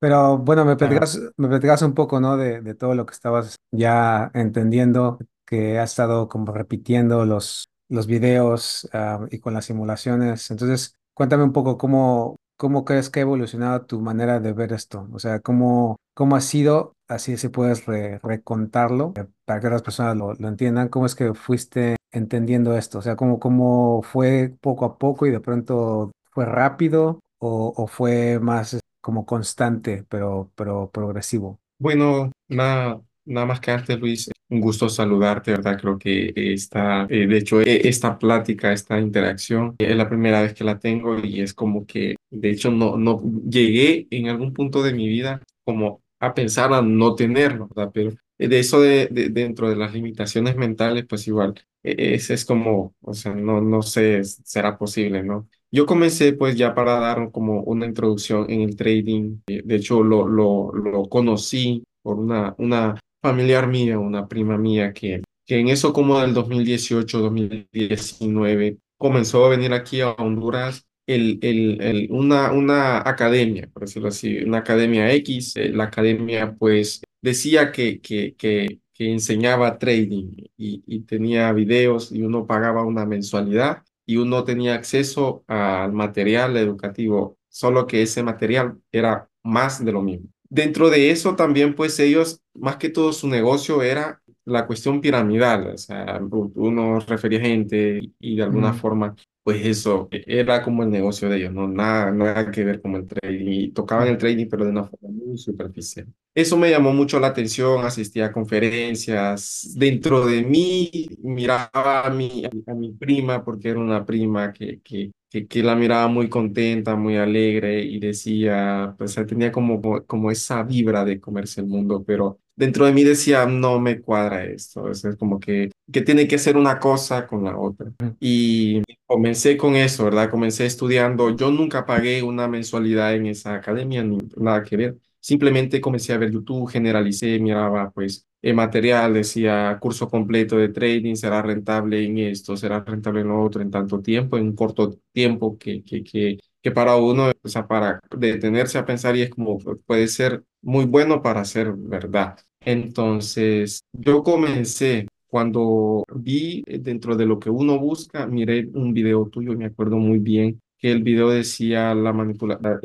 Pero bueno, me Ah, platicas, me platicas un poco, ¿no? De, de todo lo que estabas ya entendiendo, que has estado como repitiendo los, los videos, ah, y con las simulaciones. Entonces, cuéntame un poco cómo, cómo crees que ha evolucionado tu manera de ver esto. O sea, cómo, cómo ha sido, así si puedes re- recontarlo, eh, para que otras personas lo, lo entiendan, cómo es que fuiste entendiendo esto. O sea, cómo, cómo fue poco a poco y de pronto fue rápido o, o fue más como constante, pero, pero progresivo. bueno, nada, nada más que antes, Luis, un gusto saludarte, ¿verdad? Creo que esta, eh, de hecho, e- esta plática, esta interacción, es la primera vez que la tengo y es como que, de hecho, no, no llegué en algún punto de mi vida como a pensar a no tenerlo, ¿verdad? Pero de eso de, de- dentro de las limitaciones mentales, pues igual, e- ese es como, o sea, no, no sé, será posible, ¿no? Yo comencé pues ya para dar como una introducción en el trading. eh, De hecho, lo, lo, lo conocí por una, una familiar mía, una prima mía, que, que en eso como del 2018, 2019, comenzó a venir aquí a Honduras el, el, el, una, una academia, por decirlo así, una academia X. eh, La academia pues decía que, que, que, que enseñaba trading y, y tenía videos y uno pagaba una mensualidad y uno tenía acceso al material educativo, solo que ese material era más de lo mismo. Dentro de eso también, pues ellos, más que todo su negocio era la cuestión piramidal, o sea, uno refería gente y de alguna Mm, forma, pues eso era como el negocio de ellos, no nada, nada que ver con el trading, y tocaban el trading, pero de una forma muy superficial. Eso me llamó mucho la atención, asistía a conferencias. Dentro de mí miraba a mi, a mi prima, porque era una prima que, que, que, que la miraba muy contenta, muy alegre y decía, pues tenía como, como esa vibra de comerse el mundo, pero dentro de mí decía, no me cuadra esto, es es como que, que tiene que ser una cosa con la otra. Y comencé con eso, ¿verdad? Comencé estudiando. Yo nunca pagué una mensualidad en esa academia, ni nada que ver. Simplemente comencé a ver YouTube, generalicé, miraba pues el material, decía curso completo de trading, será rentable en esto, será rentable en lo otro, en tanto tiempo, en un corto tiempo que, que, que, que para uno, o sea, para detenerse a pensar y es como puede ser muy bueno para ser verdad. Entonces, yo comencé cuando vi eh, dentro de lo que uno busca, miré un video tuyo me acuerdo muy bien que el video decía la manipulación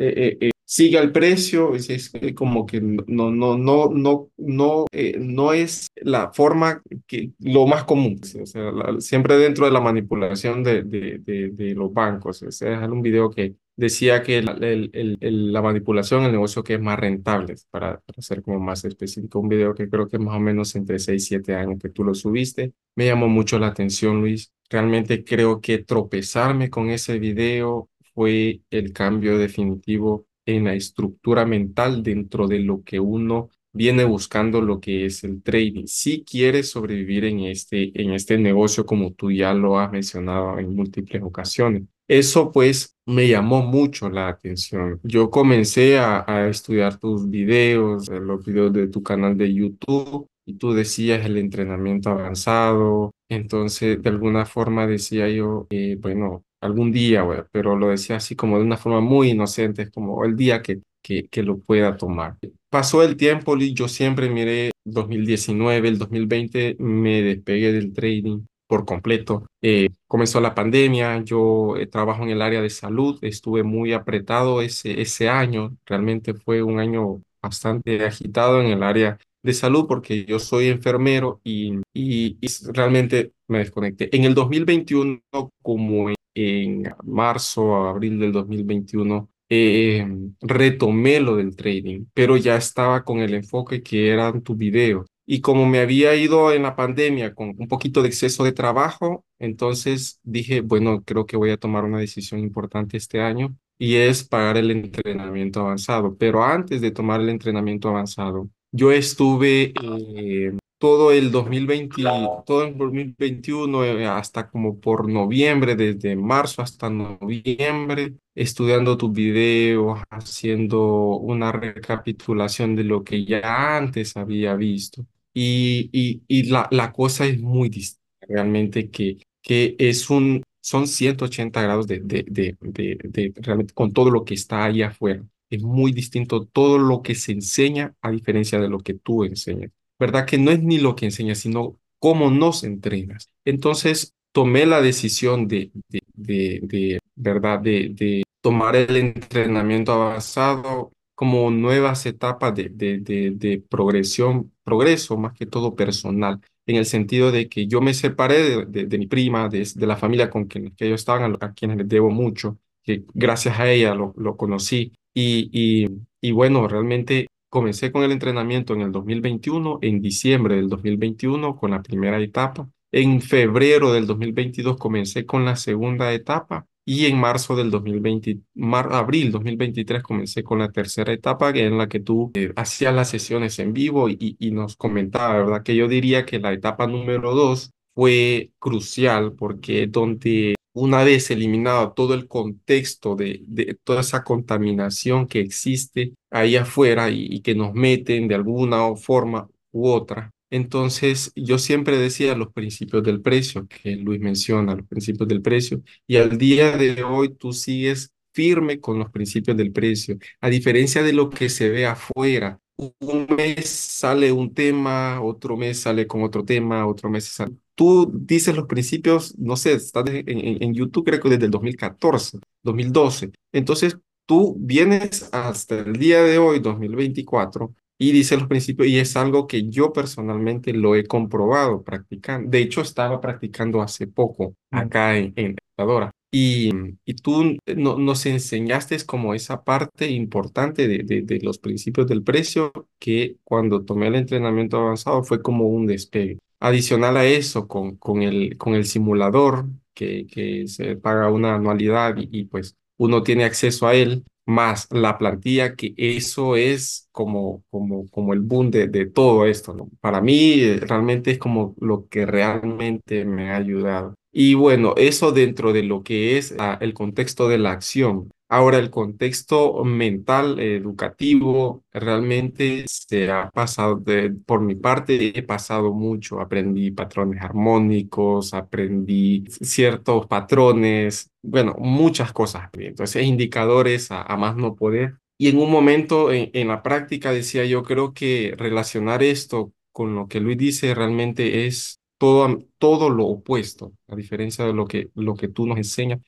sigue al precio, es, es como que no, no, no, no, no, eh, no es la forma que lo más común, ¿sí? o sea, la- siempre dentro de la manipulación de, de, de, de los bancos. O sea, es un video que decía que el, el, el- la manipulación, el negocio que es más rentable, para, para ser como más específico, un video que creo que más o menos entre 6 7 años que tú lo subiste, me llamó mucho la atención, Luis. Realmente creo que tropezarme con ese video fue el cambio definitivo en la estructura mental dentro de lo que uno viene buscando, lo que es el trading. Si quieres sobrevivir en este, en este negocio, como tú ya lo has mencionado en múltiples ocasiones. Eso pues me llamó mucho la atención. Yo comencé a, estudiar tus videos, eh, los videos de tu canal de YouTube y tú decías el entrenamiento avanzado. Entonces, de alguna forma decía yo, eh, bueno, algún día, pero lo decía así como de una forma muy inocente, es como el día que, que, que lo pueda tomar. Pasó el tiempo y yo siempre miré 2019, el 2020 me despegué del trading por completo. Eh, comenzó la pandemia, yo eh, trabajo en el área de salud, estuve muy apretado ese, ese año, realmente fue un año bastante agitado en el área de salud porque yo soy enfermero y, y, realmente me desconecté. En el 2021, como en marzo a abril del 2021, eh, retomé lo del trading, pero ya estaba con el enfoque que eran tus videos. Y como me había ido en la pandemia con un poquito de exceso de trabajo, entonces dije, bueno, creo que voy a tomar una decisión importante este año y es pagar el entrenamiento avanzado. Pero antes de tomar el entrenamiento avanzado, yo estuve eh, todo el 2020, todo el 2021, eh, hasta como por noviembre, desde marzo hasta noviembre, estudiando tus videos, haciendo una recapitulación de lo que ya antes había visto. Y, y, y la, la cosa es muy distinta, realmente que, que es un, son 180 grados de, de, de, de, de realmente con todo lo que está ahí afuera. es muy distinto todo lo que se enseña a diferencia de lo que tú enseñas. ¿Verdad? Que no es ni lo que enseñas, sino cómo nos entrenas. Entonces, tomé la decisión de, de, de, de ¿verdad? De, de tomar el entrenamiento avanzado como nuevas etapas de, de, de, progresión, progreso más que todo personal, en el sentido de que yo me separé de, mi prima, de, la familia con quien que yo estaba, a quienes les debo mucho, que gracias a ella lo, lo conocí. Y, y, y bueno, realmente comencé con el entrenamiento en el 2021, en diciembre del 2021 con la primera etapa. En febrero del 2022 comencé con la segunda etapa y en marzo del 2020, mar, abril 2023 comencé con la tercera etapa en la que tú eh, hacías las sesiones en vivo y, y nos comentaba, ¿verdad? Que yo diría que la etapa número dos fue crucial porque donde una vez eliminado todo el contexto de, de toda esa contaminación que existe ahí afuera y, y que nos meten de alguna forma u otra, entonces, yo siempre decía los principios del precio, que Luis menciona, los principios del precio, y al día de hoy tú sigues firme con los principios del precio, a diferencia de lo que se ve afuera. Un mes sale un tema, otro mes sale con otro tema, otro mes sale. Tú dices los principios, no sé, estás en, YouTube creo que desde el 2014, 2012. Entonces, tú vienes hasta el día de hoy, 2024, y dice los principios, y es algo que yo personalmente lo he comprobado practicando. De hecho, estaba practicando hace poco acá en, en Ecuador. Y, y tú no, nos enseñaste como esa parte importante de, de, de, los principios del precio que cuando tomé el entrenamiento avanzado fue como un despegue. Adicional a eso, con, con, el, con el simulador que, que se paga una anualidad y, y pues uno tiene acceso a él, más la plantilla, que eso es como, como, como el boom de, de todo esto. Para mí eh, realmente es como lo que realmente me ha ayudado. Y bueno, eso dentro de lo que es ah, el contexto de la acción. Ahora, el contexto mental, educativo, realmente se ha pasado, por mi parte, he pasado mucho. Aprendí patrones armónicos, aprendí ciertos patrones, bueno, muchas cosas. Entonces, indicadores a, a más no poder. Y en un momento en, en la práctica decía yo, creo que relacionar esto con lo que Luis dice realmente es todo, todo lo opuesto, a diferencia de lo que, lo que tú nos enseñas.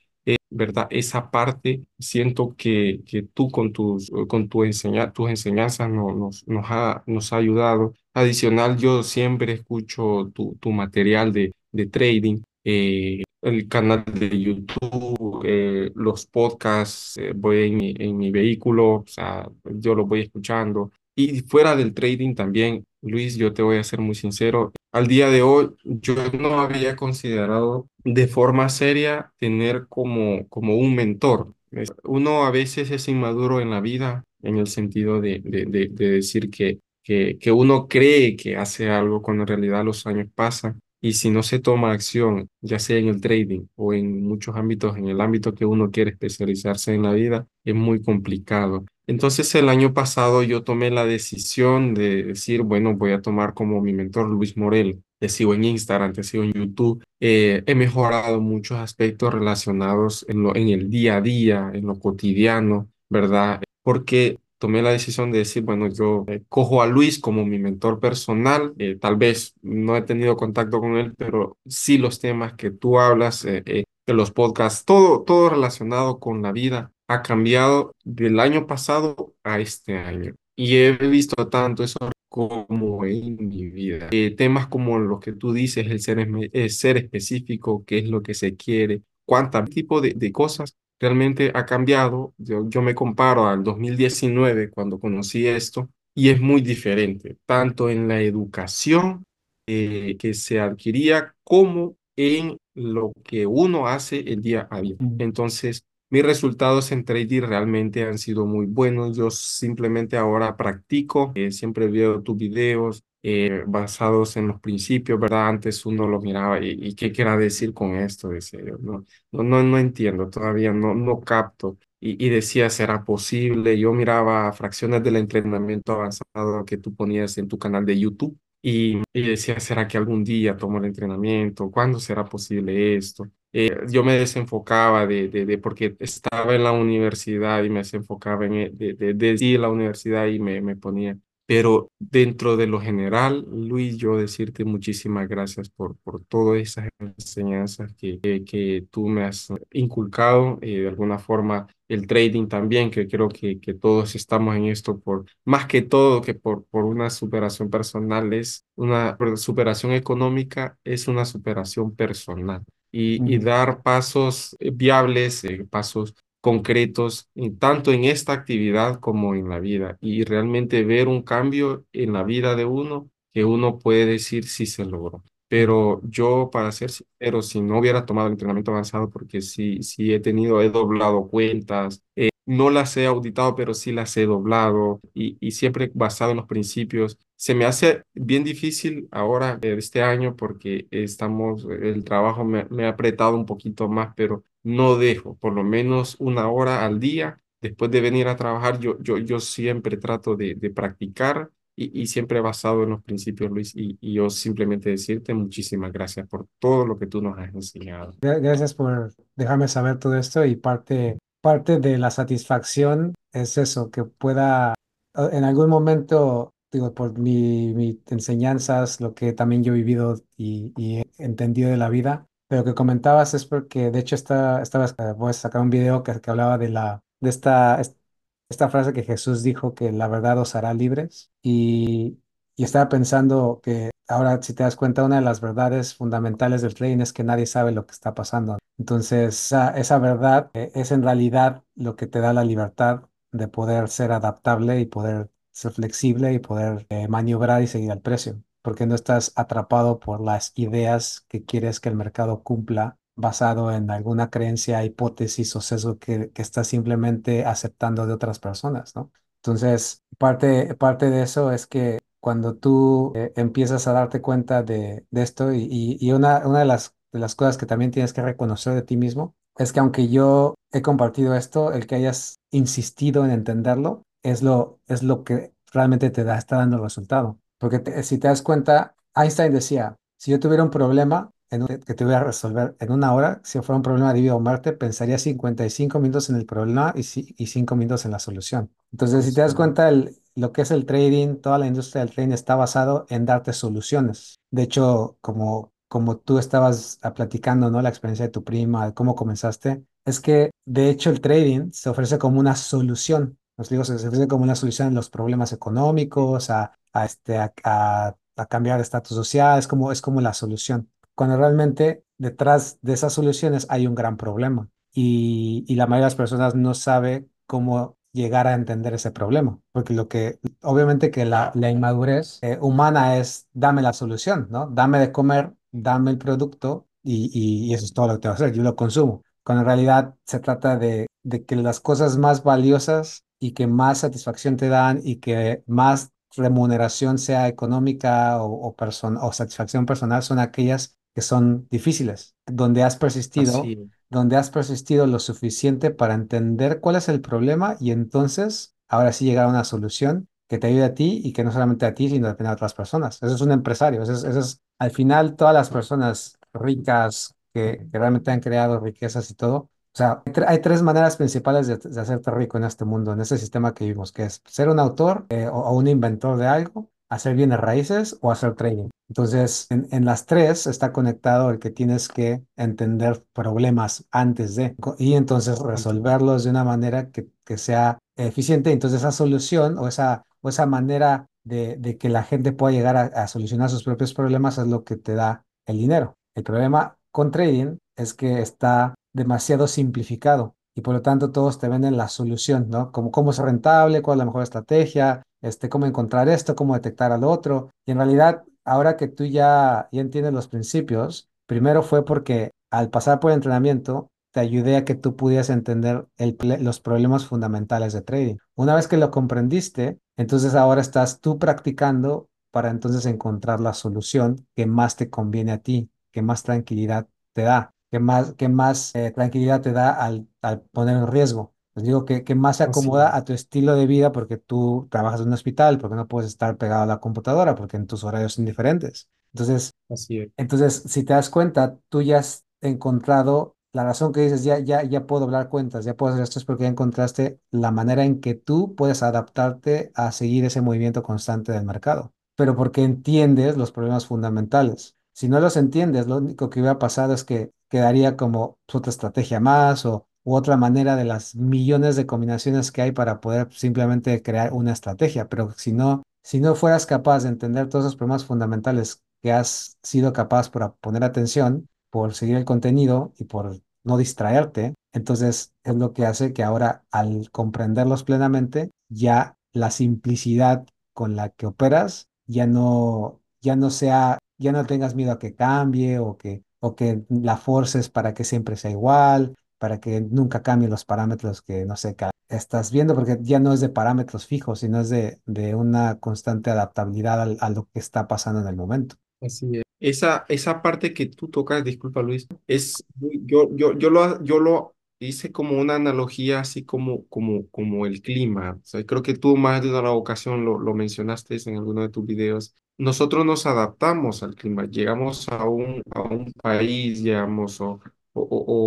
¿Verdad? Esa parte siento que, que tú con tus, con tu enseña, tus enseñanzas no, nos, nos, ha, nos ha ayudado. Adicional, yo siempre escucho tu, tu material de, de trading, eh, el canal de YouTube, eh, los podcasts, eh, voy en mi, en mi vehículo, o sea, yo lo voy escuchando. Y fuera del trading también, Luis, yo te voy a ser muy sincero, al día de hoy yo no había considerado de forma seria tener como, como un mentor. Uno a veces es inmaduro en la vida en el sentido de, de, de, de decir que, que, que uno cree que hace algo cuando en realidad los años pasan y si no se toma acción, ya sea en el trading o en muchos ámbitos, en el ámbito que uno quiere especializarse en la vida, es muy complicado. Entonces el año pasado yo tomé la decisión de decir, bueno, voy a tomar como mi mentor Luis Morel. Te sigo en Instagram, te sigo en YouTube. Eh, he mejorado muchos aspectos relacionados en, el día a día, en lo cotidiano, ¿verdad? Porque tomé la decisión de decir, bueno, yo eh, cojo a Luis como mi mentor personal, eh, tal vez no he tenido contacto con él, pero sí los temas que tú hablas, eh, de los podcasts, todo, todo relacionado con la vida ha cambiado del año pasado a este año. Y he visto tanto eso como en mi vida. temas como los que tú dices, el ser, el ser específico, qué es lo que se quiere, cuánto tipo de, de cosas realmente ha cambiado. Yo, yo me comparo al 2019 cuando conocí esto y es muy diferente, tanto en la educación eh, que se adquiría como en lo que uno hace el día a día. Entonces, mis resultados en trading realmente han sido muy buenos. Yo simplemente ahora practico, eh, siempre veo tus videos, eh, basados en los principios, ¿verdad? Antes uno lo miraba y, y ¿qué quiera decir con esto? Decía yo, no, no, no, no entiendo, todavía no, no capto. Y, y, decía, ¿será posible? Yo miraba fracciones del entrenamiento avanzado que tú ponías en tu canal de YouTube y, y decía, ¿será que algún día tomo el entrenamiento? ¿Cuándo será posible esto? Eh, yo me desenfocaba de, de, de, porque estaba en la universidad y me desenfocaba en, e- de, de, de la universidad y me, me ponía. Pero dentro de lo general, Luis, yo decirte muchísimas gracias por, por todas esas enseñanzas que, que, que tú me has inculcado, eh, de alguna forma el trading también, que creo que, que todos estamos en esto por, más que todo que por, por una superación personal, es una superación económica, es una superación personal y, y dar pasos eh, viables, eh, pasos concretos, tanto en esta actividad como en la vida, y realmente ver un cambio en la vida de uno que uno puede decir si se logró. Pero yo, para ser sincero, si no hubiera tomado el entrenamiento avanzado, porque sí, sí he tenido, he doblado cuentas, eh, no las he auditado, pero sí las he doblado y, y siempre basado en los principios. Se me hace bien difícil ahora, eh, este año, porque estamos, el trabajo me, me ha apretado un poquito más, pero no dejo, por lo menos una hora al día. Después de venir a trabajar, yo, yo, yo siempre trato de, de practicar y, y siempre basado en los principios, Luis. Y, y yo simplemente decirte muchísimas gracias por todo lo que tú nos has enseñado. Gra- Gracias por dejarme saber todo esto y parte, parte de la satisfacción es eso, que pueda eh, en algún momento, digo, por mi, mi enseñanzas, lo que también yo he vivido y, he entendido de la vida, pero que comentabas es porque de hecho está, estaba, eh, voy sacar un video que, que hablaba de la, de esta, es- esta frase que Jesús dijo que la verdad os hará libres y, y estaba pensando que ahora si te das cuenta, una de las verdades fundamentales del trading es que nadie sabe lo que está pasando. Entonces, esa, verdad eh, es en realidad lo que te da la libertad de poder ser adaptable y poder ser flexible y poder eh, maniobrar y seguir al precio, porque no estás atrapado por las ideas que quieres que el mercado cumpla basado en alguna creencia, hipótesis o sesgo que, que estás simplemente aceptando de otras personas, ¿no? Entonces, parte, parte de eso es que cuando tú eh, empiezas a darte cuenta de, de esto y, y- y una, una de las, de las cosas que también tienes que reconocer de ti mismo es que aunque yo he compartido esto, el que hayas insistido en entenderlo es lo, es lo que realmente te da, está dando el resultado. Porque te- si te das cuenta, Einstein decía, si yo tuviera un problema en un- que tuviera que resolver en una hora, si fuera un problema de vida o muerte, pensaría 55 minutos en el problema y, ci- y 5 minutos en la solución. Entonces, si te das cuenta, el, lo que es el trading, toda la industria del trading está basado en darte soluciones. De hecho, como, como tú estabas ah, platicando, ¿no? La experiencia de tu prima, cómo comenzaste, es que de hecho el trading se ofrece como una solución. Nos digo, se ofrece como una solución a los problemas económicos, a, a, este, a, a- a cambiar de estatus social, es como, es como la solución. Cuando realmente detrás de esas soluciones hay un gran problema y, y la mayoría de las personas no sabe cómo llegar a entender ese problema, porque lo que, obviamente que la, la inmadurez eh, humana es dame la solución, ¿no? Dame de comer, dame el producto y, y- eso es todo lo que te va a hacer, yo lo consumo, cuando en realidad se trata de, de que las cosas más valiosas y que más satisfacción te dan y que más remuneración sea económica o, o, person- o satisfacción personal son aquellas que son difíciles, donde has persistido así, donde has persistido lo suficiente para entender cuál es el problema y entonces ahora sí llegar a una solución que te ayude a ti y que no solamente a ti, sino también a otras personas. Eso es un empresario. Eso es, eso es- al final, todas las personas ricas que, que realmente han creado riquezas y todo. O sea, hay, tre- hay tres maneras principales de, de hacerte rico en este mundo, en este sistema que vivimos, que es ser un autor eh, o, o un inventor de algo, hacer bienes raíces o hacer trading. Entonces, en, en las tres está conectado el que tienes que entender problemas antes de y entonces resolverlos de una manera que, que sea eficiente. Entonces, esa solución o esa, o esa manera de, de que la gente pueda llegar a, a solucionar sus propios problemas es lo que te da el dinero. El problema con trading es que está demasiado simplificado y por lo tanto todos te venden la solución, ¿no? Como cómo ser rentable, cuál es la mejor estrategia, este, cómo encontrar esto, cómo detectar al otro. Y en realidad, ahora que tú ya, ya entiendes los principios, primero fue porque al pasar por el entrenamiento, te ayudé a que tú pudieras entender los problemas fundamentales de trading. Una vez que lo comprendiste, entonces ahora estás tú practicando para entonces encontrar la solución que más te conviene a ti, que más tranquilidad te da, que más, que más eh, tranquilidad te da al, al poner en riesgo. Les digo que, que más se acomoda a tu estilo de vida porque tú trabajas en un hospital, porque no puedes estar pegado a la computadora, porque en tus horarios son diferentes. Entonces, así es. entonces, si te das cuenta, tú ya, has- encontrado la razón que dices, ya, ya, ya puedo hablar cuentas, ya puedo hacer esto, es porque ya encontraste la manera en que tú puedes adaptarte a seguir ese movimiento constante del mercado, pero porque entiendes los problemas fundamentales. Si no los entiendes, lo único que hubiera pasado es que quedaría como pues, otra estrategia más o u otra manera de las millones de combinaciones que hay para poder simplemente crear una estrategia. Pero si no, si no fueras capaz de entender todos esos problemas fundamentales que has sido capaz por poner atención, por seguir el contenido y por no distraerte, entonces es lo que hace que ahora al comprenderlos plenamente, ya la simplicidad con la que operas ya no, ya no sea, ya no tengas miedo a que cambie o que, o que la forces para que siempre sea igual, para que nunca cambien los parámetros que, no sé, estás viendo, porque ya no es de parámetros fijos, sino es de, de una constante adaptabilidad al- a lo que está pasando en el momento. Así es. Esa, esa parte que tú tocas, disculpa Luis, es, yo, yo, yo lo, yo lo hice como una analogía, así como, como, como el clima. O sea, creo que tú más de una ocasión lo, lo mencionaste en alguno de tus videos. Nosotros nos adaptamos al clima, llegamos a un, a un país, llegamos o, o, o-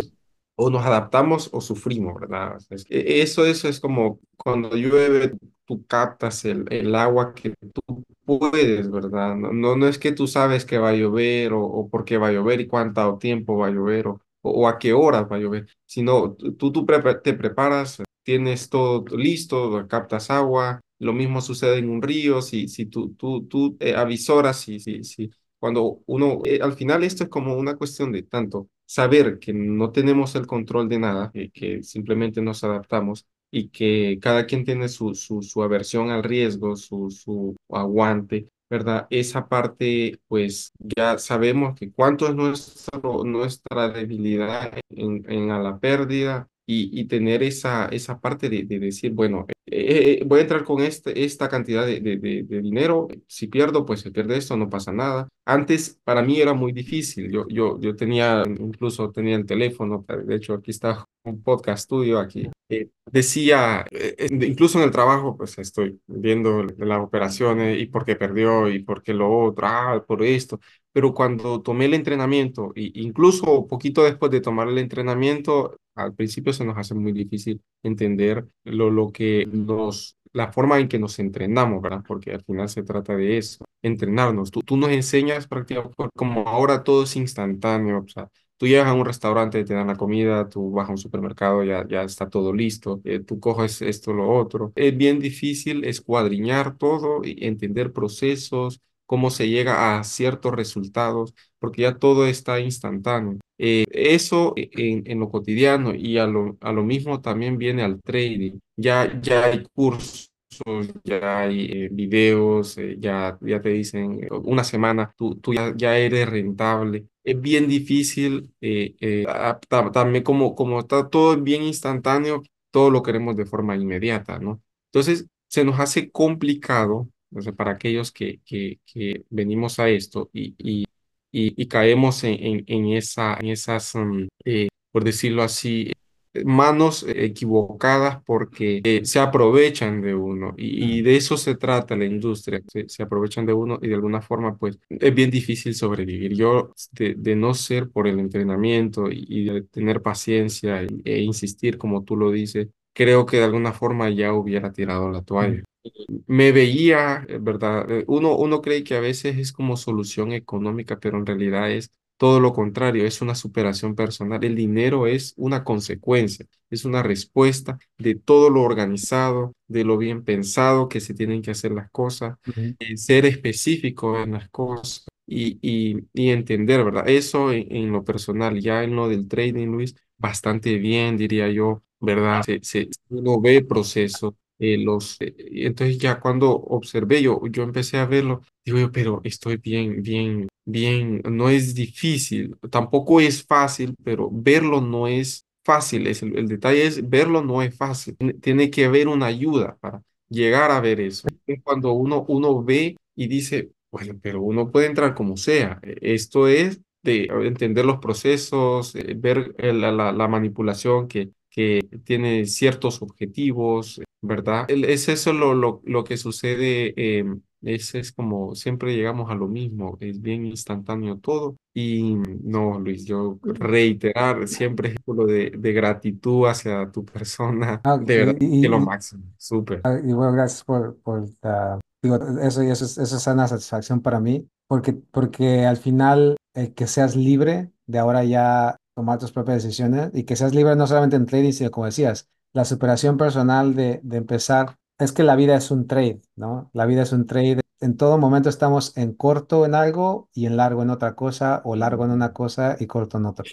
o nos adaptamos o sufrimos, ¿verdad? Es- Eso, eso es como cuando llueve, tú captas el, el agua que tú puedes, ¿verdad? No, no, no es que tú sabes que va a llover o, o por qué va a llover y cuánto tiempo va a llover o, o a qué horas va a llover, sino tú, tú te preparas, tienes todo listo, captas agua. Lo mismo sucede en un río, si, si tú, tú, tú eh, avisoras, si, si, si, cuando uno, eh, al final esto es como una cuestión de tanto saber que no tenemos el control de nada, eh, que simplemente nos adaptamos y que cada quien tiene su, su, su aversión al riesgo, su, su aguante, ¿verdad? Esa parte, pues ya sabemos que cuánto es nuestro, nuestra debilidad en, en a la pérdida y, y tener esa, esa parte de, de decir, bueno, eh, eh, voy a entrar con este, esta cantidad de, de, de, dinero, si pierdo, pues se pierde esto, no pasa nada. Antes para mí era muy difícil, yo, yo, yo tenía, incluso tenía el teléfono, de hecho aquí está un podcast estudio aquí. eh, decía, eh, eh, incluso en el trabajo, pues estoy viendo las operaciones y por qué perdió y por qué lo otro, ah, por esto. Pero cuando tomé el entrenamiento, e incluso poquito después de tomar el entrenamiento, al principio se nos hace muy difícil entender lo, lo que nos, la forma en que nos entrenamos, ¿verdad? Porque al final se trata de eso, entrenarnos. Tú, tú nos enseñas prácticamente, como ahora todo es instantáneo, o sea, Tú llegas a un restaurante, te dan la comida, tú vas a un supermercado, ya, ya está todo listo, eh, tú coges esto, lo otro. Es bien difícil escuadriñar todo y entender procesos, cómo se llega a ciertos resultados, porque ya todo está instantáneo. Eh, eso en, en lo cotidiano y a lo, a lo mismo también viene al trading. Ya, ya hay cursos ya hay eh, videos, eh, ya, ya te dicen eh, una semana, tú, tú ya, ya eres rentable. Es bien difícil, eh, eh, también como, como está todo bien instantáneo, todo lo queremos de forma inmediata, ¿no? Entonces, se nos hace complicado, o sea, para aquellos que, que, que venimos a esto y, y, y, y caemos en, en, en esa, en esas, mm, eh, por decirlo así, manos equivocadas porque eh, se aprovechan de uno y, y de eso se trata la industria, se, se aprovechan de uno y de alguna forma pues es bien difícil sobrevivir. Yo de, de no ser por el entrenamiento y, y de tener paciencia e, e insistir como tú lo dices, creo que de alguna forma ya hubiera tirado la toalla. Me veía, eh, ¿verdad? Eh, Uno, uno cree que a veces es como solución económica, pero en realidad es todo lo contrario, es una superación personal. El dinero es una consecuencia, es una respuesta de todo lo organizado, de lo bien pensado que se tienen que hacer las cosas, eh, ser específico en las cosas y, y, y entender, ¿verdad? Eso en, en lo personal, ya en lo del trading, Luis, bastante bien, diría yo, ¿verdad? Se, se, uno ve procesos. Eh, los, eh, entonces ya cuando observé, yo, yo empecé a verlo, digo yo, pero estoy bien, bien Bien, no es difícil, tampoco es fácil, pero verlo no es fácil. Es el, el detalle es verlo no es fácil. Tiene, tiene que haber una ayuda para llegar a ver eso. Es cuando uno, uno ve y dice, bueno, pero uno puede entrar como sea. E- Esto es de entender los procesos, eh, ver eh, la, la, la manipulación que, que tiene ciertos objetivos, ¿verdad? Es eso lo, lo, lo que sucede, eh, es, es como siempre llegamos a lo mismo, es bien instantáneo todo. Y no, Luis, yo reiterar siempre lo de, de gratitud hacia tu persona, Ah, de verdad, que lo y, y, máximo, súper. Ah, Y bueno, gracias por, por ah, digo, eso y eso es, eso es una satisfacción para mí, porque, porque al final el que seas libre de ahora ya tomar tus propias decisiones y que seas libre no solamente en trading, sino como decías, la superación personal de, de empezar, es que la vida es un trade, ¿no? La vida es un trade. En todo momento estamos en corto en algo y en largo en otra cosa, o largo en una cosa y corto en otra.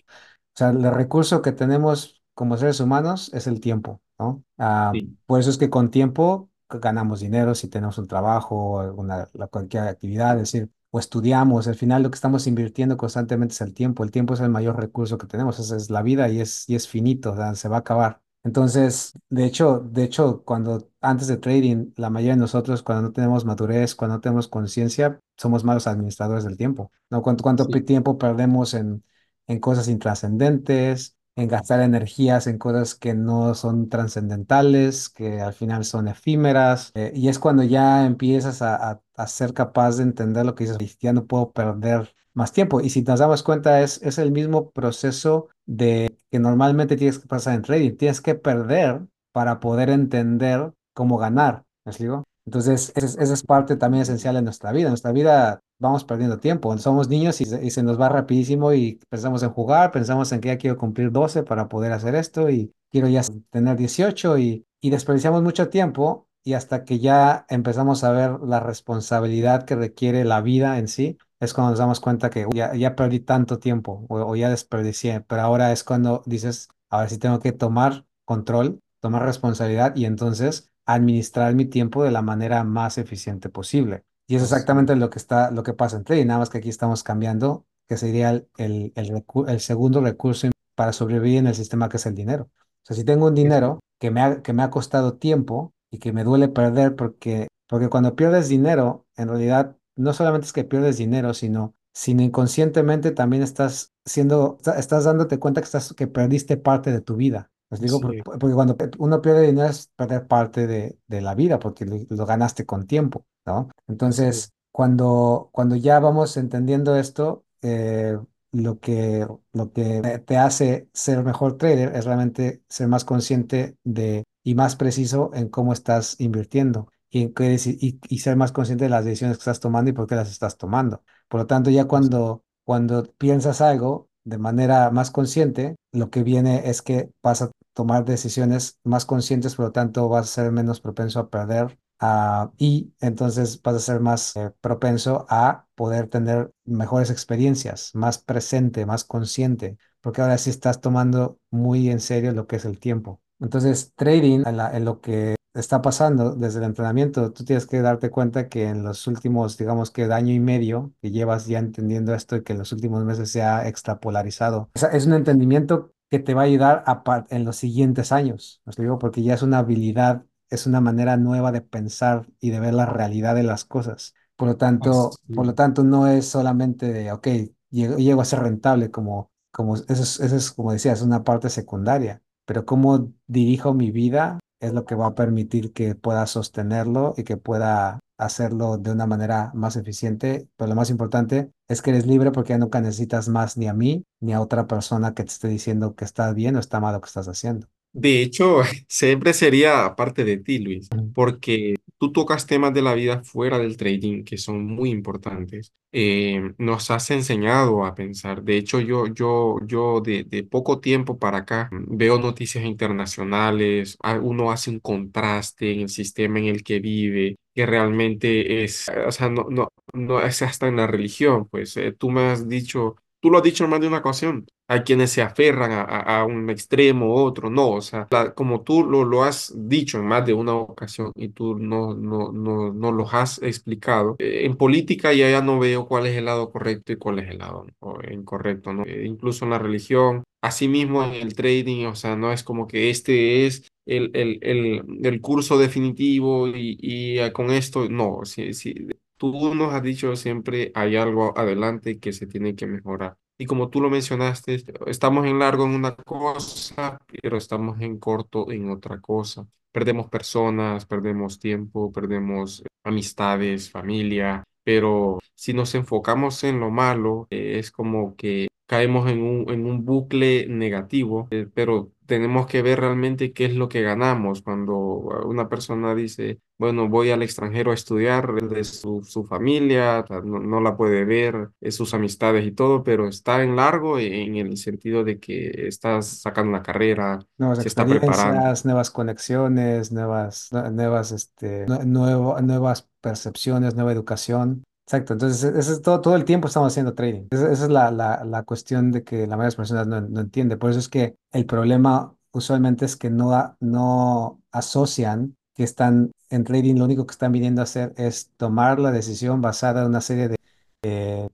O sea, el recurso que tenemos como seres humanos es el tiempo, ¿no? Ah, Sí, por eso es que con tiempo ganamos dinero si tenemos un trabajo alguna, cualquier actividad, es decir, o estudiamos. Al final lo que estamos invirtiendo constantemente es el tiempo. El tiempo es el mayor recurso que tenemos. Esa es la vida y es, y es finito, o sea, se va a acabar. Entonces, de hecho, de hecho, cuando antes de trading, la mayoría de nosotros, cuando no tenemos madurez, cuando no tenemos conciencia, somos malos administradores del tiempo. ¿No? ¿Cuánto, cuánto sí, tiempo perdemos en, en cosas intrascendentes? en gastar energías en cosas que no son trascendentales, que al final son efímeras, eh, y es cuando ya empiezas a, a- a ser capaz de entender lo que dices, ya no puedo perder más tiempo. Y si nos damos cuenta, es, es el mismo proceso de que normalmente tienes que pasar en trading, tienes que perder para poder entender cómo ganar, ¿me explico? Entonces, esa es, parte también esencial de nuestra vida. En nuestra vida vamos perdiendo tiempo. Somos niños y se, y se nos va rapidísimo y pensamos en jugar, pensamos en que ya quiero cumplir 12 para poder hacer esto y quiero ya tener 18 y, y desperdiciamos mucho tiempo y hasta que ya empezamos a ver la responsabilidad que requiere la vida en sí, es cuando nos damos cuenta que "Uy, ya, ya perdí tanto tiempo o, o ya desperdicié, pero ahora es cuando dices, a ver si tengo que tomar control, tomar responsabilidad y entonces administrar mi tiempo de la manera más eficiente posible. Y es exactamente lo que está, lo que pasa en trading, nada más que aquí estamos cambiando, que sería el, el, el el segundo recurso para sobrevivir en el sistema que es el dinero. O sea, si tengo un dinero que me ha, que me ha costado tiempo y que me duele perder porque, porque cuando pierdes dinero, en realidad no solamente es que pierdes dinero, sino, sino inconscientemente también estás siendo, está- estás dándote cuenta que, estás, que perdiste parte de tu vida. Les digo, así porque, porque cuando uno pierde dinero es perder parte de, de la vida, porque lo, lo ganaste con tiempo, ¿no? Entonces, cuando, cuando ya vamos entendiendo esto, eh, lo que, lo que te hace ser mejor trader es realmente ser más consciente de y más preciso en cómo estás invirtiendo y, en qué deci- y, y ser más consciente de las decisiones que estás tomando y por qué las estás tomando. Por lo tanto, ya cuando, cuando piensas algo de manera más consciente, lo que viene es que vas a tomar decisiones más conscientes, por lo tanto vas a ser menos propenso a perder ah, y entonces vas a ser más eh, propenso a poder tener mejores experiencias, más presente, más consciente, porque ahora sí estás tomando muy en serio lo que es el tiempo. Entonces, trading, en, la- en lo que está pasando desde el entrenamiento, tú tienes que darte cuenta que en los últimos, digamos que de año y medio que llevas ya entendiendo esto y que en los últimos meses se ha extrapolarizado, o sea, es un entendimiento que te va a ayudar a par- en los siguientes años, ¿me explico? Porque ya es una habilidad, es una manera nueva de pensar y de ver la realidad de las cosas. Por lo tanto, por lo así. tanto, no es solamente de, ok, llego, llego a ser rentable, como, como eso es, eso es, como decía, es una parte secundaria, pero cómo dirijo mi vida es lo que va a permitir que pueda sostenerlo y que pueda hacerlo de una manera más eficiente. Pero lo más importante es que eres libre porque ya nunca necesitas más ni a mí ni a otra persona que te esté diciendo que está bien o está mal lo que estás haciendo. De hecho, siempre sería aparte de ti, Luis, porque tú tocas temas de la vida fuera del trading que son muy importantes. Eh, nos has enseñado a pensar. De hecho, yo, yo, yo de, de poco tiempo para acá mm, veo noticias internacionales, uno hace un contraste en el sistema en el que vive, que realmente es, o sea, no, no, no es hasta en la religión, pues eh, tú me has dicho, tú lo has dicho en más de una ocasión hay quienes se aferran a, a- a un extremo u otro, no, o sea, la- como tú lo, lo has dicho en más de una ocasión y tú no, no, no, no los has explicado, eh, en política ya, ya no veo cuál es el lado correcto y cuál es el lado incorrecto, ¿no? Eh, incluso en la religión, asimismo en el trading, o sea, no es como que este es el, el, el, el curso definitivo y, y eh, con esto, no, sí, sí, tú nos has dicho siempre hay algo adelante que se tiene que mejorar. Y como tú lo mencionaste, estamos en largo en una cosa, pero estamos en corto en otra cosa. Perdemos personas, perdemos tiempo, perdemos amistades, familia, pero si nos enfocamos en lo malo, eh, es como que caemos en un, en un bucle negativo, eh, pero tenemos que ver realmente qué es lo que ganamos cuando una persona dice, bueno, voy al extranjero a estudiar de su, su familia, no, no la puede ver, sus amistades y todo, pero está en largo en el sentido de que estás sacando una carrera, Nuevas se está preparando. nuevas conexiones, nuevas, nue- nuevas, este, nue- nuevo- nuevas percepciones, nueva educación. Exacto, entonces e- eso es todo, todo el tiempo estamos haciendo trading. Esa, es la, la, la cuestión de que la mayoría de las personas no, no entiende. Por eso es que el problema usualmente es que no, no asocian que están en trading, lo único que están viniendo a hacer es tomar la decisión basada en una serie de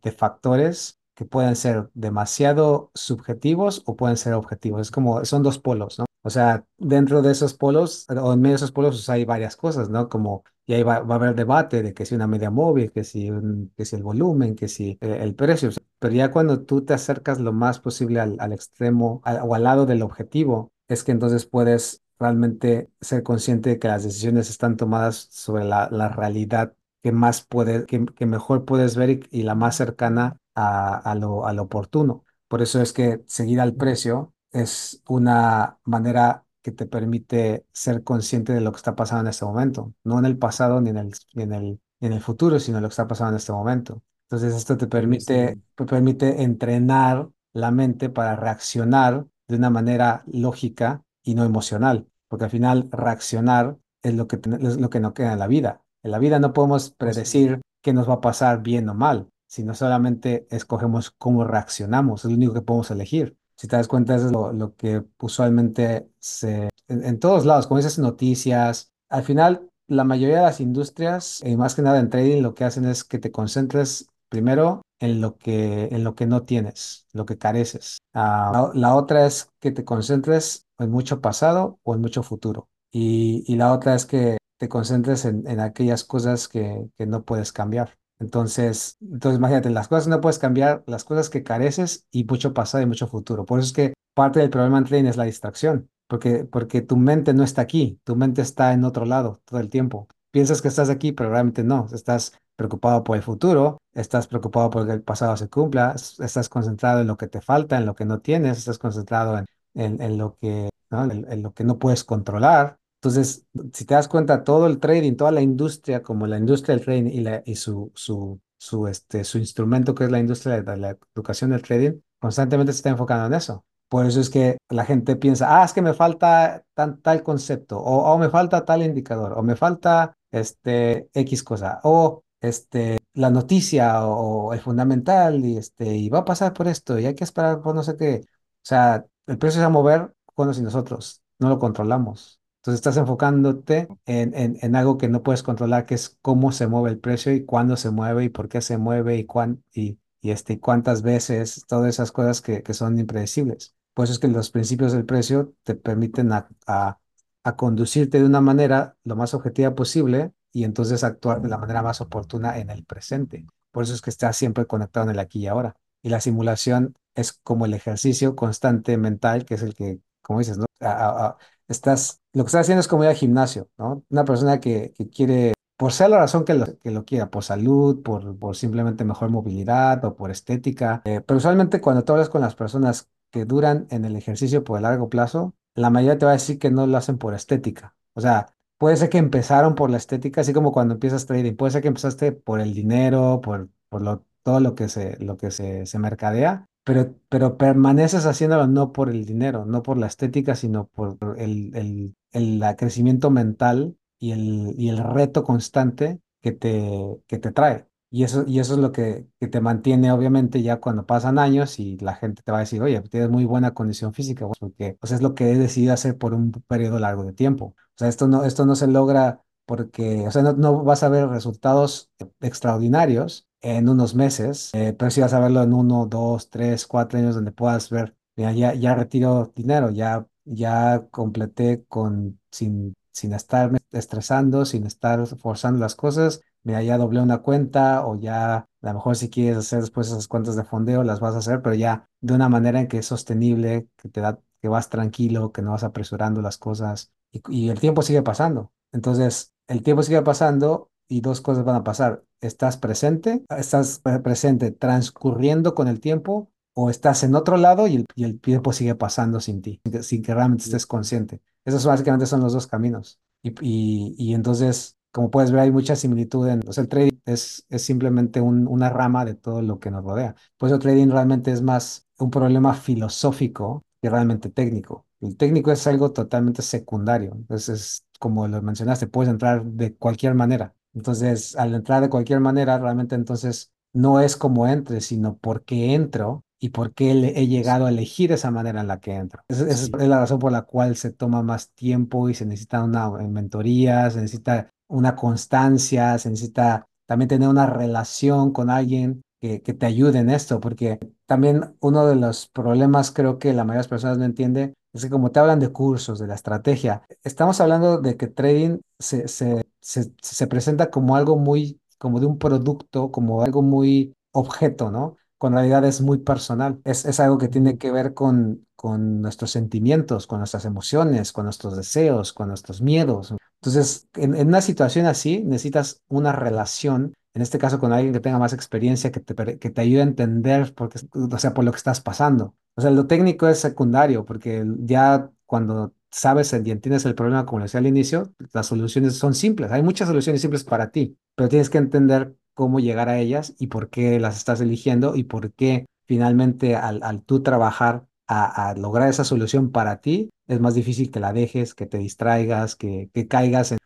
de factores que pueden ser demasiado subjetivos o pueden ser objetivos. Es como, son dos polos, ¿no? O sea, dentro de esos polos o en medio de esos polos pues, hay varias cosas, ¿no? Como, y ahí va, va a haber debate de que si una media móvil, que si, un- que si el volumen, que si eh, el precio. Pero ya cuando tú te acercas lo más posible al, al extremo al- o al lado del objetivo, es que entonces puedes realmente ser consciente de que las decisiones están tomadas sobre la, la realidad que más puede, que, que mejor puedes ver y, y la más cercana a, a lo, a lo oportuno. Por eso es que seguir al precio es una manera que te permite ser consciente de lo que está pasando en este momento, no en el pasado ni en el, ni en el, ni en el futuro, sino lo que está pasando en este momento. Entonces, esto te permite, Excelente. te permite entrenar la mente para reaccionar de una manera lógica y no emocional, porque al final reaccionar es lo que, es lo que no queda en la vida. En la vida no podemos predecir qué nos va a pasar bien o mal, sino solamente escogemos cómo reaccionamos, es lo único que podemos elegir. Si te das cuenta, es lo, que usualmente se, en, en todos lados, como dices, noticias, al final la mayoría de las industrias, y más que nada en trading, lo que hacen es que te concentres primero en lo que, en lo que no tienes, lo que careces. Ah, la, la otra es que te concentres en mucho pasado o en mucho futuro. Y, y la otra es que te concentres en, en aquellas cosas que, que no puedes cambiar. Entonces, entonces, imagínate, las cosas no puedes cambiar, las cosas que careces y mucho pasado y mucho futuro. Por eso es que parte del problema en es la distracción, porque, porque tu mente no está aquí, tu mente está en otro lado todo el tiempo. Piensas que estás aquí, pero realmente no. Estás preocupado por el futuro, estás preocupado por que el pasado se cumpla, estás concentrado en lo que te falta, en lo que no tienes, estás concentrado en, en, lo que, ¿no? en lo que no puedes controlar. Entonces, si te das cuenta, todo el trading, toda la industria, como la industria del trading y, la, y su, su, su, este, su instrumento que es la industria de la educación del trading, constantemente se está enfocando en eso. Por eso es que la gente piensa, ah, es que me falta tan, tal concepto, o, o me falta tal indicador, o me falta este, X cosa, o este, la noticia, o, o el fundamental, y, este, y va a pasar por esto, y hay que esperar por no sé qué. O sea, el precio se va a mover cuando si nosotros no lo controlamos. Entonces estás enfocándote en, en, en algo que no puedes controlar, que es cómo se mueve el precio y cuándo se mueve y por qué se mueve y, cuán, y, y, este, cuántas veces, todas esas cosas que, que son impredecibles. Por eso es que los principios del precio te permiten a, a, a conducirte de una manera lo más objetiva posible y entonces actuar de la manera más oportuna en el presente. Por eso es que estás siempre conectado en el aquí y ahora. Y la simulación es como el ejercicio constante mental, que es el que, como dices, ¿no? A- estás, lo que estás haciendo es como ir al gimnasio, ¿no? Una persona que, quiere, por sea la razón que lo, que lo quiera, por salud, por, por simplemente mejor movilidad o por estética, eh, pero usualmente cuando tú hablas con las personas que duran en el ejercicio por el largo plazo, la mayoría te va a decir que no lo hacen por estética. O sea, puede ser que empezaron por la estética, así como cuando empiezas trading, puede ser que empezaste por el dinero, por, por lo, todo lo que se, lo que se, se mercadea, pero, pero permaneces haciéndolo no por el dinero, no por la estética, sino por el, el, el la crecimiento mental y el, y el reto constante que te, que te trae. Y eso, y eso es lo que, que te mantiene, obviamente, ya cuando pasan años y la gente te va a decir, oye, tienes muy buena condición física, pues, porque pues, es lo que he decidido hacer por un periodo largo de tiempo. O sea, esto no, esto no se logra porque, o sea, no, no vas a ver resultados extraordinarios en unos meses, eh, pero sí vas a verlo en uno, dos, tres, cuatro años donde puedas ver, mira, ya, ya retiro dinero, ya, ya completé con, sin, sin estarme estresando, sin estar forzando las cosas, mira, ya doblé una cuenta o ya a lo mejor si quieres hacer después esas cuentas de fondeo, las vas a hacer, pero ya de una manera en que es sostenible, que te da, que vas tranquilo, que no vas apresurando las cosas y el tiempo sigue pasando. Entonces, el tiempo sigue pasando y dos cosas van a pasar. Estás presente, estás pre- presente transcurriendo con el tiempo o estás en otro lado y el, y el tiempo sigue pasando sin ti, sin que, sin que realmente estés consciente. Esos básicamente son los dos caminos. Y, y, y entonces, como puedes ver, hay mucha similitud en, o sea, el trading es, es simplemente un- una rama de todo lo que nos rodea. Pues el trading realmente es más un problema filosófico que realmente técnico. El técnico es algo totalmente secundario. Entonces, es como lo mencionaste, puedes entrar de cualquier manera. Entonces, al entrar de cualquier manera, realmente entonces no es como entre, sino por qué entro y por qué he llegado a elegir esa manera en la que entro. Esa, esa Sí, es la razón por la cual se toma más tiempo y se necesita una mentoría, se necesita una constancia, se necesita también tener una relación con alguien que, que te ayude en esto, porque también uno de los problemas creo que la mayoría de las personas no entiende es que como te hablan de cursos, de la estrategia, estamos hablando de que trading se, se, se, se presenta como algo muy, como de un producto, como algo muy objeto, ¿no? En realidad es muy personal. Es, es algo que tiene que ver con, con nuestros sentimientos, con nuestras emociones, con nuestros deseos, con nuestros miedos. Entonces, en, en una situación así, necesitas una relación, en este caso con alguien que tenga más experiencia, que te, que te ayude a entender, porque, o sea, por lo que estás pasando. O sea, lo técnico es secundario, porque ya cuando sabes y entiendes el problema, como decía al inicio, las soluciones son simples. Hay muchas soluciones simples para ti, pero tienes que entender cómo llegar a ellas y por qué las estás eligiendo y por qué finalmente al, al tú trabajar a, a lograr esa solución para ti, es más difícil que la dejes, que te distraigas, que, que caigas en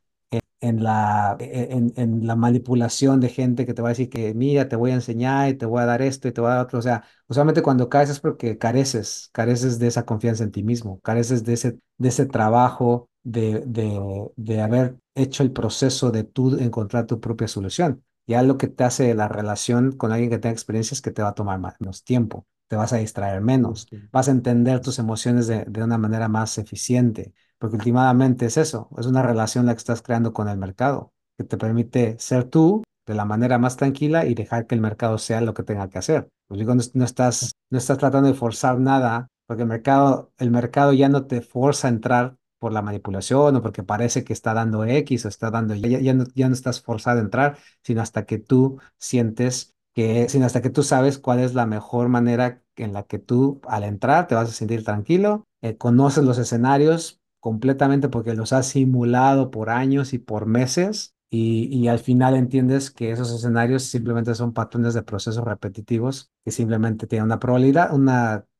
en la, en, en la manipulación de gente que te va a decir que, mira, te voy a enseñar y te voy a dar esto y te voy a dar otro. O sea, usualmente cuando caes es porque careces, careces de esa confianza en ti mismo, careces de ese, de ese trabajo de, de, de haber hecho el proceso de tú encontrar tu propia solución. Ya lo que te hace la relación con alguien que tenga experiencia es que te va a tomar más- menos tiempo, te vas a distraer menos, vas a entender tus emociones de, de una manera más eficiente porque últimamente es eso, es una relación la que estás creando con el mercado, que te permite ser tú de la manera más tranquila y dejar que el mercado sea lo que tenga que hacer. Pues digo, no, no estás, no estás tratando de forzar nada, porque el mercado, el mercado ya no te forza a entrar por la manipulación o porque parece que está dando X o está dando, ya, ya no, ya no estás forzado a entrar, sino hasta que tú sientes que, sino hasta que tú sabes cuál es la mejor manera en la que tú al entrar te vas a sentir tranquilo, eh, conoces los escenarios completamente porque los has simulado por años y por meses y, y al final entiendes que esos escenarios simplemente son patrones de procesos repetitivos que simplemente tienen una probabilidad, un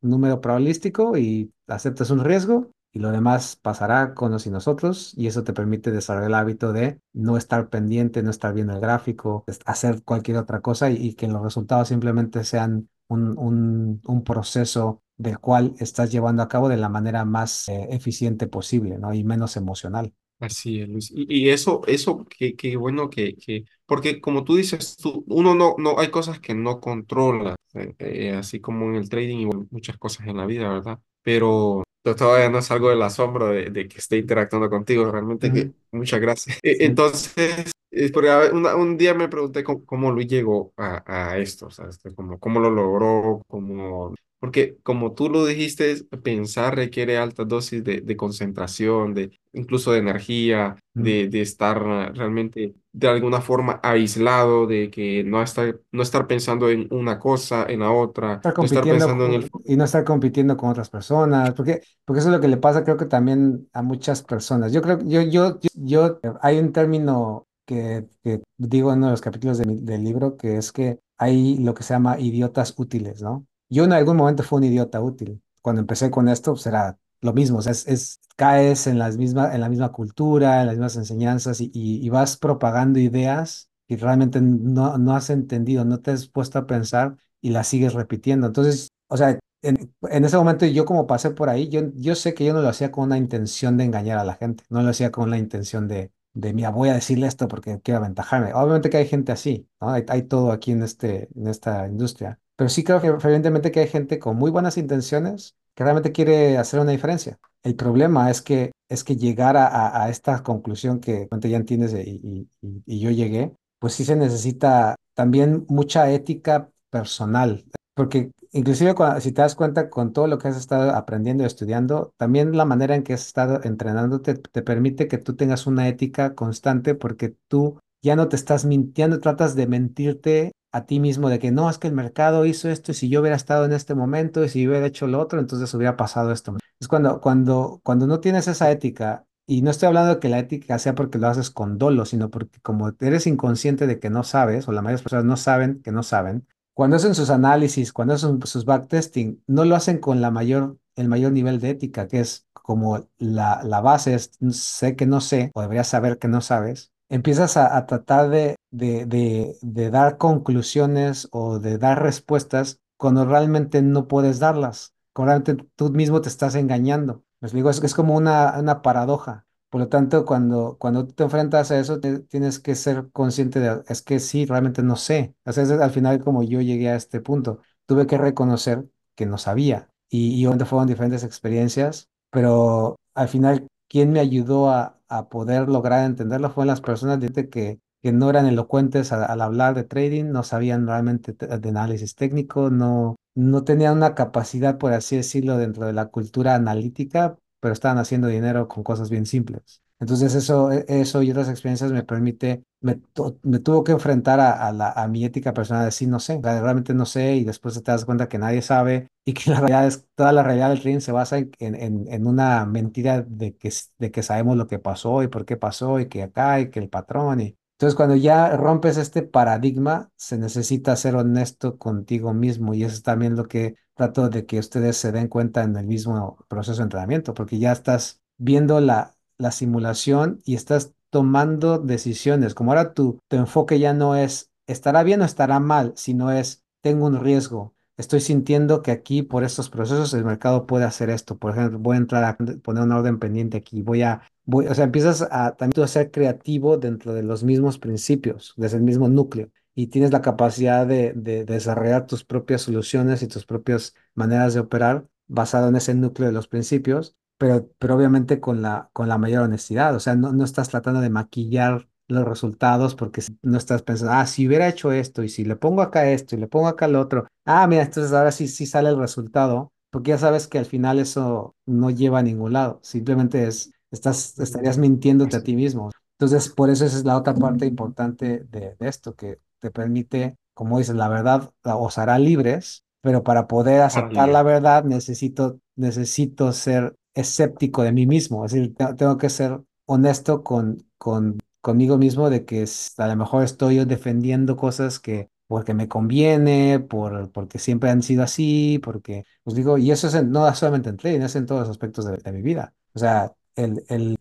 número probabilístico y aceptas un riesgo y lo demás pasará con los y nosotros y eso te permite desarrollar el hábito de no estar pendiente, no estar viendo el gráfico, hacer cualquier otra cosa y, y que los resultados simplemente sean un, un, un proceso del cual estás llevando a cabo de la manera más eh, eficiente posible, ¿no? Y menos emocional. Así es, Luis. Y, y eso, eso, qué, qué bueno que, que, porque como tú dices, tú, uno no, no, hay cosas que no controla, eh, eh, así como en el trading y muchas cosas en la vida, ¿verdad? Pero to- todavía no salgo del asombro de, de que esté interactuando contigo, realmente Ujú, que muchas gracias. Eh, Sí. Entonces, es porque una- un día me pregunté cómo, cómo Luis llegó a, a esto, o sea, este, cómo, cómo lo logró, cómo... Porque como tú lo dijiste, pensar requiere altas dosis de, de concentración, de incluso de energía, de, de estar realmente de alguna forma aislado, de que no estar, no estar pensando en una cosa, en la otra, Estar no estar compitiendo pensando en el... y no estar compitiendo con otras personas, porque, porque eso es lo que le pasa, creo que también a muchas personas. Yo creo, yo, yo, yo, yo- hay un término que, que digo en uno de los capítulos de mi- del libro, que es que hay lo que se llama idiotas útiles, ¿no? Yo en algún momento fui un idiota útil. Cuando empecé con esto, pues era lo mismo, es, es- caes en las mismas, en la misma cultura, en las mismas enseñanzas y, y, vas propagando ideas que realmente no, no has entendido, no te has puesto a pensar y la sigues repitiendo. Entonces, o sea, en, en ese momento yo como pasé por ahí, yo, yo sé que yo no lo hacía con una intención de engañar a la gente, no lo hacía con la intención de, de, mira, voy a decirle esto porque quiero aventajarme. Obviamente que hay gente así, ¿no? Hay, hay todo aquí en, este, en esta industria. Pero sí creo que evidentemente que hay gente con muy buenas intenciones que realmente quiere hacer una diferencia. El problema es que, es que llegar a, a, esta conclusión que ya entiendes y, y y yo llegué, pues sí se necesita también mucha ética personal, porque inclusive si te das cuenta con todo lo que has estado aprendiendo y estudiando, también la manera en que has estado entrenándote te permite que tú tengas una ética constante porque tú ya no te estás mintiendo, tratas de mentirte a ti mismo de que no, es que el mercado hizo esto y si yo hubiera estado en este momento y si yo hubiera hecho lo otro, entonces hubiera pasado esto. Es cuando, cuando, cuando no tienes esa ética, y no estoy hablando de que la ética sea porque lo haces con dolo, sino porque como eres inconsciente de que no sabes, o la mayoría de las personas no saben que no saben, cuando hacen sus análisis, cuando hacen sus backtesting, no lo hacen con la mayor, el mayor nivel de ética, que es como la, base es sé que no sé, o deberías saber que no sabes. Empiezas a, tratar de, dar conclusiones o de dar respuestas cuando realmente no puedes darlas, cuando realmente tú mismo te estás engañando. Me explico, es, es como una paradoja. Por lo tanto, cuando, cuando te enfrentas a eso, te- tienes que ser consciente de, es que sí, realmente no sé. O sea, es al final como yo llegué a este punto. Tuve que reconocer que no sabía. Y, y obviamente fueron diferentes experiencias, pero al final, quien me ayudó a, a poder lograr entenderlo fueron las personas de que, que no eran elocuentes a- al hablar de trading, no sabían realmente te- de análisis técnico, no, no tenían una capacidad, por así decirlo, dentro de la cultura analítica pero estaban haciendo dinero con cosas bien simples. Entonces eso, e- eso y otras experiencias me permite, me, me tuvo que enfrentar a, la, a mi ética personal de sí, no sé, realmente no sé y después te das cuenta que nadie sabe y que la realidad es, toda la realidad del trading se basa en, en, una mentira de que, de que sabemos lo que pasó y por qué pasó y que acá y que el patrón y... Entonces, cuando ya rompes este paradigma, se necesita ser honesto contigo mismo y eso es también lo que trato de que ustedes se den cuenta en el mismo proceso de entrenamiento, porque ya estás viendo la, la simulación y estás tomando decisiones. Como ahora tu, tu enfoque ya no es estará bien o estará mal, sino es tengo un riesgo. Estoy sintiendo que aquí por estos procesos el mercado puede hacer esto. Por ejemplo, voy a entrar a poner una orden pendiente aquí. Voy a, voy, o sea, empiezas a también tú a ser creativo dentro de los mismos principios, desde el mismo núcleo y tienes la capacidad de, de desarrollar tus propias soluciones y tus propias maneras de operar basado en ese núcleo de los principios, pero, pero obviamente con la, con la mayor honestidad. O sea, no, no estás tratando de maquillar los resultados porque no estás pensando, ah, si hubiera hecho esto y si le pongo acá esto y le pongo acá lo otro, ah, mira, entonces ahora sí, sí sale el resultado, porque ya sabes que al final eso no lleva a ningún lado, simplemente es, estás, estarías mintiéndote a ti mismo. Entonces, por eso esa es la otra parte importante de, de esto, que te permite, como dices, la verdad la- os hará libres, pero para poder aceptar la verdad necesito, necesito ser escéptico de mí mismo, es decir, te- tengo que ser honesto con, con, conmigo mismo de que a lo mejor estoy yo defendiendo cosas que porque me conviene, por, porque siempre han sido así, porque, os digo, y eso es en- no solamente en trading, es en todos los aspectos de, mi vida. O sea, el, el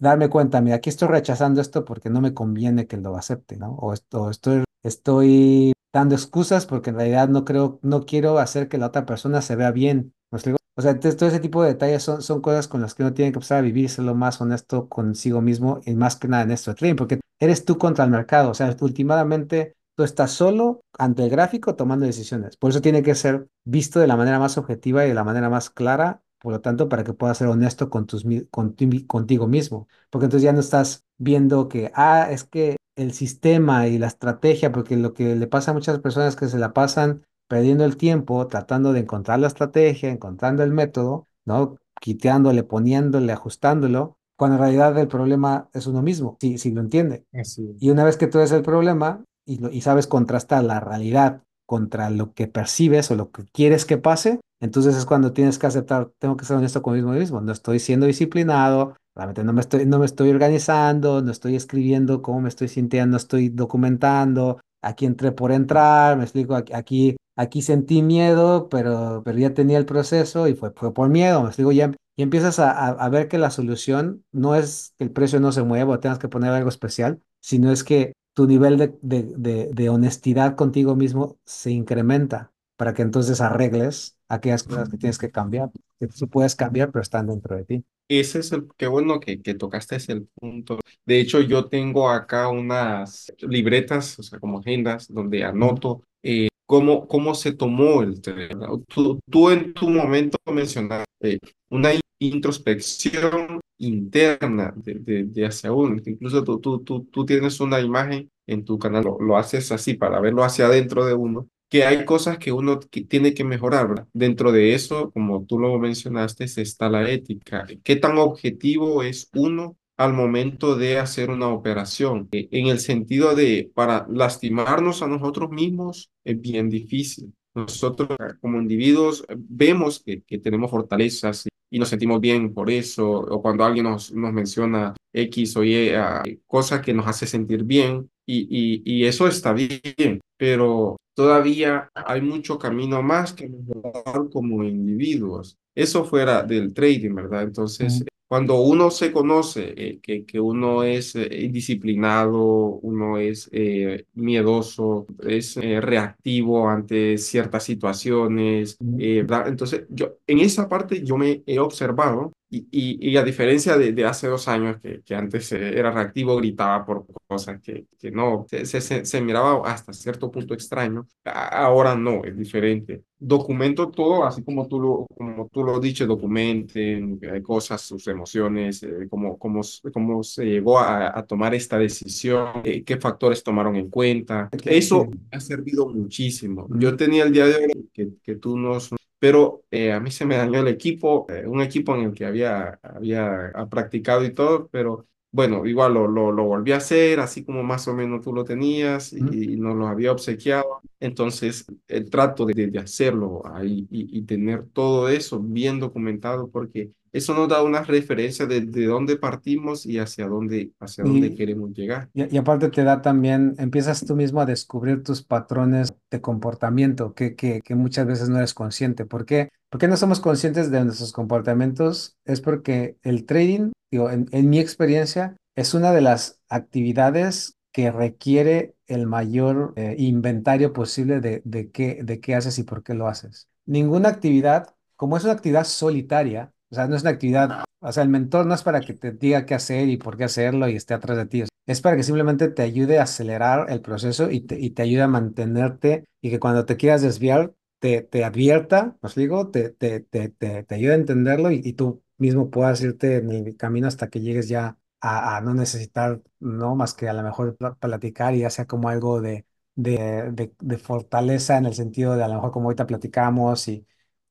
darme cuenta, mira, aquí estoy rechazando esto porque no me conviene que lo acepte, ¿no? O esto, estoy, estoy dando excusas porque en realidad no creo, no quiero hacer que la otra persona se vea bien. ¿Me explico? O sea, entonces, todo ese tipo de detalles son, son cosas con las que uno tiene que empezar a vivir, lo más honesto consigo mismo y más que nada en esto de trading, porque eres tú contra el mercado. O sea, últimamente tú estás solo ante el gráfico tomando decisiones. Por eso tiene que ser visto de la manera más objetiva y de la manera más clara por lo tanto, para que puedas ser honesto con tus, contigo mismo, porque entonces ya no estás viendo que, ah, es que el sistema y la estrategia, porque lo que le pasa a muchas personas es que se la pasan perdiendo el tiempo tratando de encontrar la estrategia, encontrando el método, ¿no? Quiteándole, poniéndole, ajustándolo, cuando en realidad el problema es uno mismo, si, si lo entiende. Así. Y una vez que tú ves el problema y, lo- y sabes contrastar la realidad contra lo que percibes o lo que quieres que pase, entonces es cuando tienes que aceptar, tengo que ser honesto conmigo mismo, no estoy siendo disciplinado, realmente no me estoy, no me estoy organizando, no estoy escribiendo cómo me estoy sintiendo, no estoy documentando, aquí entré por entrar, me explico, aquí, aquí, sentí miedo, pero, pero ya tenía el proceso y fue, fue por miedo, me explico, ya, y empiezas a, a- ver que la solución no es que el precio no se mueva o tengas que poner algo especial, sino es que tu nivel de, de, de honestidad contigo mismo se incrementa para que entonces arregles aquellas cosas que tienes que cambiar, que tú puedes cambiar, pero están dentro de ti. Ese es el, qué bueno que, que tocaste ese punto. De hecho, yo tengo acá unas libretas, o sea, como agendas, donde anoto eh, cómo, cómo se tomó el tren. Tú, tú en tu momento mencionaste una introspección interna de, de, de hacia uno. Incluso tú, tú, tú, tú tienes una imagen en tu canal, lo, lo haces así para verlo hacia adentro de uno que hay cosas que uno tiene que mejorar. Dentro de eso, como tú lo mencionaste, está la ética. ¿Qué tan objetivo es uno al momento de hacer una operación? Eh, En el sentido de, para lastimarnos a nosotros mismos es bien difícil. Nosotros como individuos vemos que, que tenemos fortalezas y nos sentimos bien por eso, o cuando alguien nos, nos menciona X o Y, ah, cosas que nos hace sentir bien, y, y, y eso está bien, pero todavía hay mucho camino más que mejorar como individuos. Eso fuera del trading, ¿verdad? Entonces, Mm, cuando uno se conoce eh, que, que uno es eh, disciplinado, uno es eh, miedoso, es eh, reactivo ante ciertas situaciones, mm, eh, ¿verdad? Entonces, yo en esa parte yo me he observado y, y, y a diferencia de, de hace dos años que, que antes eh, era reactivo, gritaba por cosas que, que no, se, se, se miraba hasta cierto punto extraño, ahora no, es diferente. Documento todo, así como tú lo, como tú lo has dicho, documenten eh, cosas, sus emociones, eh, cómo, cómo, cómo se llegó a, a tomar esta decisión, eh, qué factores tomaron en cuenta. Eso ha servido muchísimo. Yo tenía el día de hoy que, que tú nos pero eh, a mí se me dañó el equipo, eh, un equipo en el que había, había ah, practicado y todo, pero bueno, igual lo, lo, lo volví a hacer, así como más o menos tú lo tenías y, y nos lo había obsequiado. Entonces, el trato de, de hacerlo ahí y, y tener todo eso bien documentado, porque eso nos da una referencia de, de dónde partimos y hacia dónde, hacia dónde Y, queremos llegar. y, y aparte te da también, empiezas tú mismo a descubrir tus patrones de comportamiento que, que, que muchas veces no eres consciente. ¿Por qué? ¿Por qué no somos conscientes de nuestros comportamientos? Es porque el trading, digo, en, en mi experiencia, es una de las actividades que requiere el mayor eh, inventario posible de, de qué, de qué haces y por qué lo haces. Ninguna actividad, como es una actividad solitaria, o sea, no es una actividad, o sea, el mentor no es para que te diga qué hacer y por qué hacerlo y esté atrás de ti. Es para que simplemente te ayude a acelerar el proceso y te, y te ayude a mantenerte y que cuando te quieras desviar, te, te advierta, os digo, te, te, te, te, te ayude a entenderlo y, y tú mismo puedas irte en el camino hasta que llegues ya a, a no necesitar, no más que a lo mejor pla- platicar y ya sea como algo de, de, de, de fortaleza en el sentido de a lo mejor como ahorita platicamos y,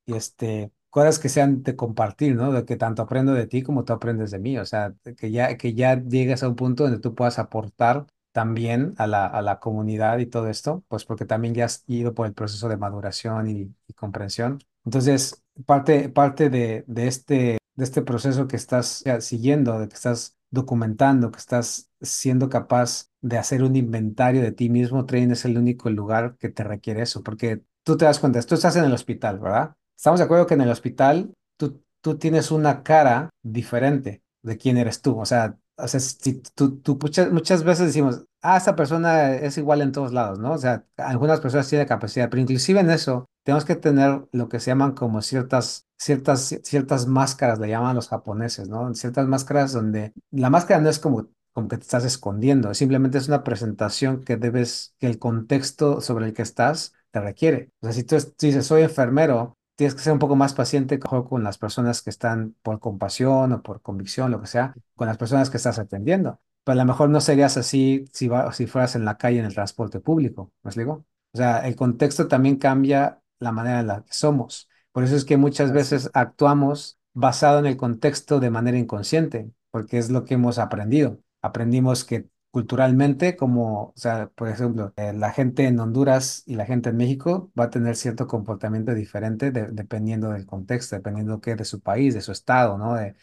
y este, cosas que sean de compartir, ¿no? De que tanto aprendo de ti como tú aprendes de mí, o sea, que ya, que ya llegues a un punto donde tú puedas aportar también a la, a la comunidad y todo esto, pues porque también ya has ido por el proceso de maduración y, y comprensión. Entonces, parte, parte de, de este, de este proceso que estás siguiendo, de que estás documentando, que estás siendo capaz de hacer un inventario de ti mismo, Train es el único lugar que te requiere eso, porque tú te das cuenta, tú estás en el hospital, ¿verdad? Estamos de acuerdo que en el hospital tú, tú tienes una cara diferente de quién eres tú. O sea, o sea si tú, tú muchas, muchas veces decimos, ah, esta persona es igual en todos lados, ¿no? O sea, algunas personas tienen capacidad, pero inclusive en eso tenemos que tener lo que se llaman como ciertas, ciertas, ciertas máscaras, le llaman los japoneses, ¿no? Ciertas máscaras donde la máscara no es como como que te estás escondiendo, simplemente es una presentación que debes, que el contexto sobre el que estás te requiere. O sea, si tú si dices, soy enfermero, tienes que ser un poco más paciente con las personas que están por compasión o por convicción, lo que sea, con las personas que estás atendiendo. Pero a lo mejor no serías así si, va- si fueras en la calle en el transporte público, ¿me explico? O sea, el contexto también cambia la manera en la que somos. Por eso es que muchas veces actuamos basado en el contexto de manera inconsciente, porque es lo que hemos aprendido. Aprendimos que culturalmente, como, o sea, por ejemplo, eh, la gente en Honduras y la gente en México va a tener cierto comportamiento diferente de- dependiendo del contexto, dependiendo qué, de su país, de su estado, ¿no? De,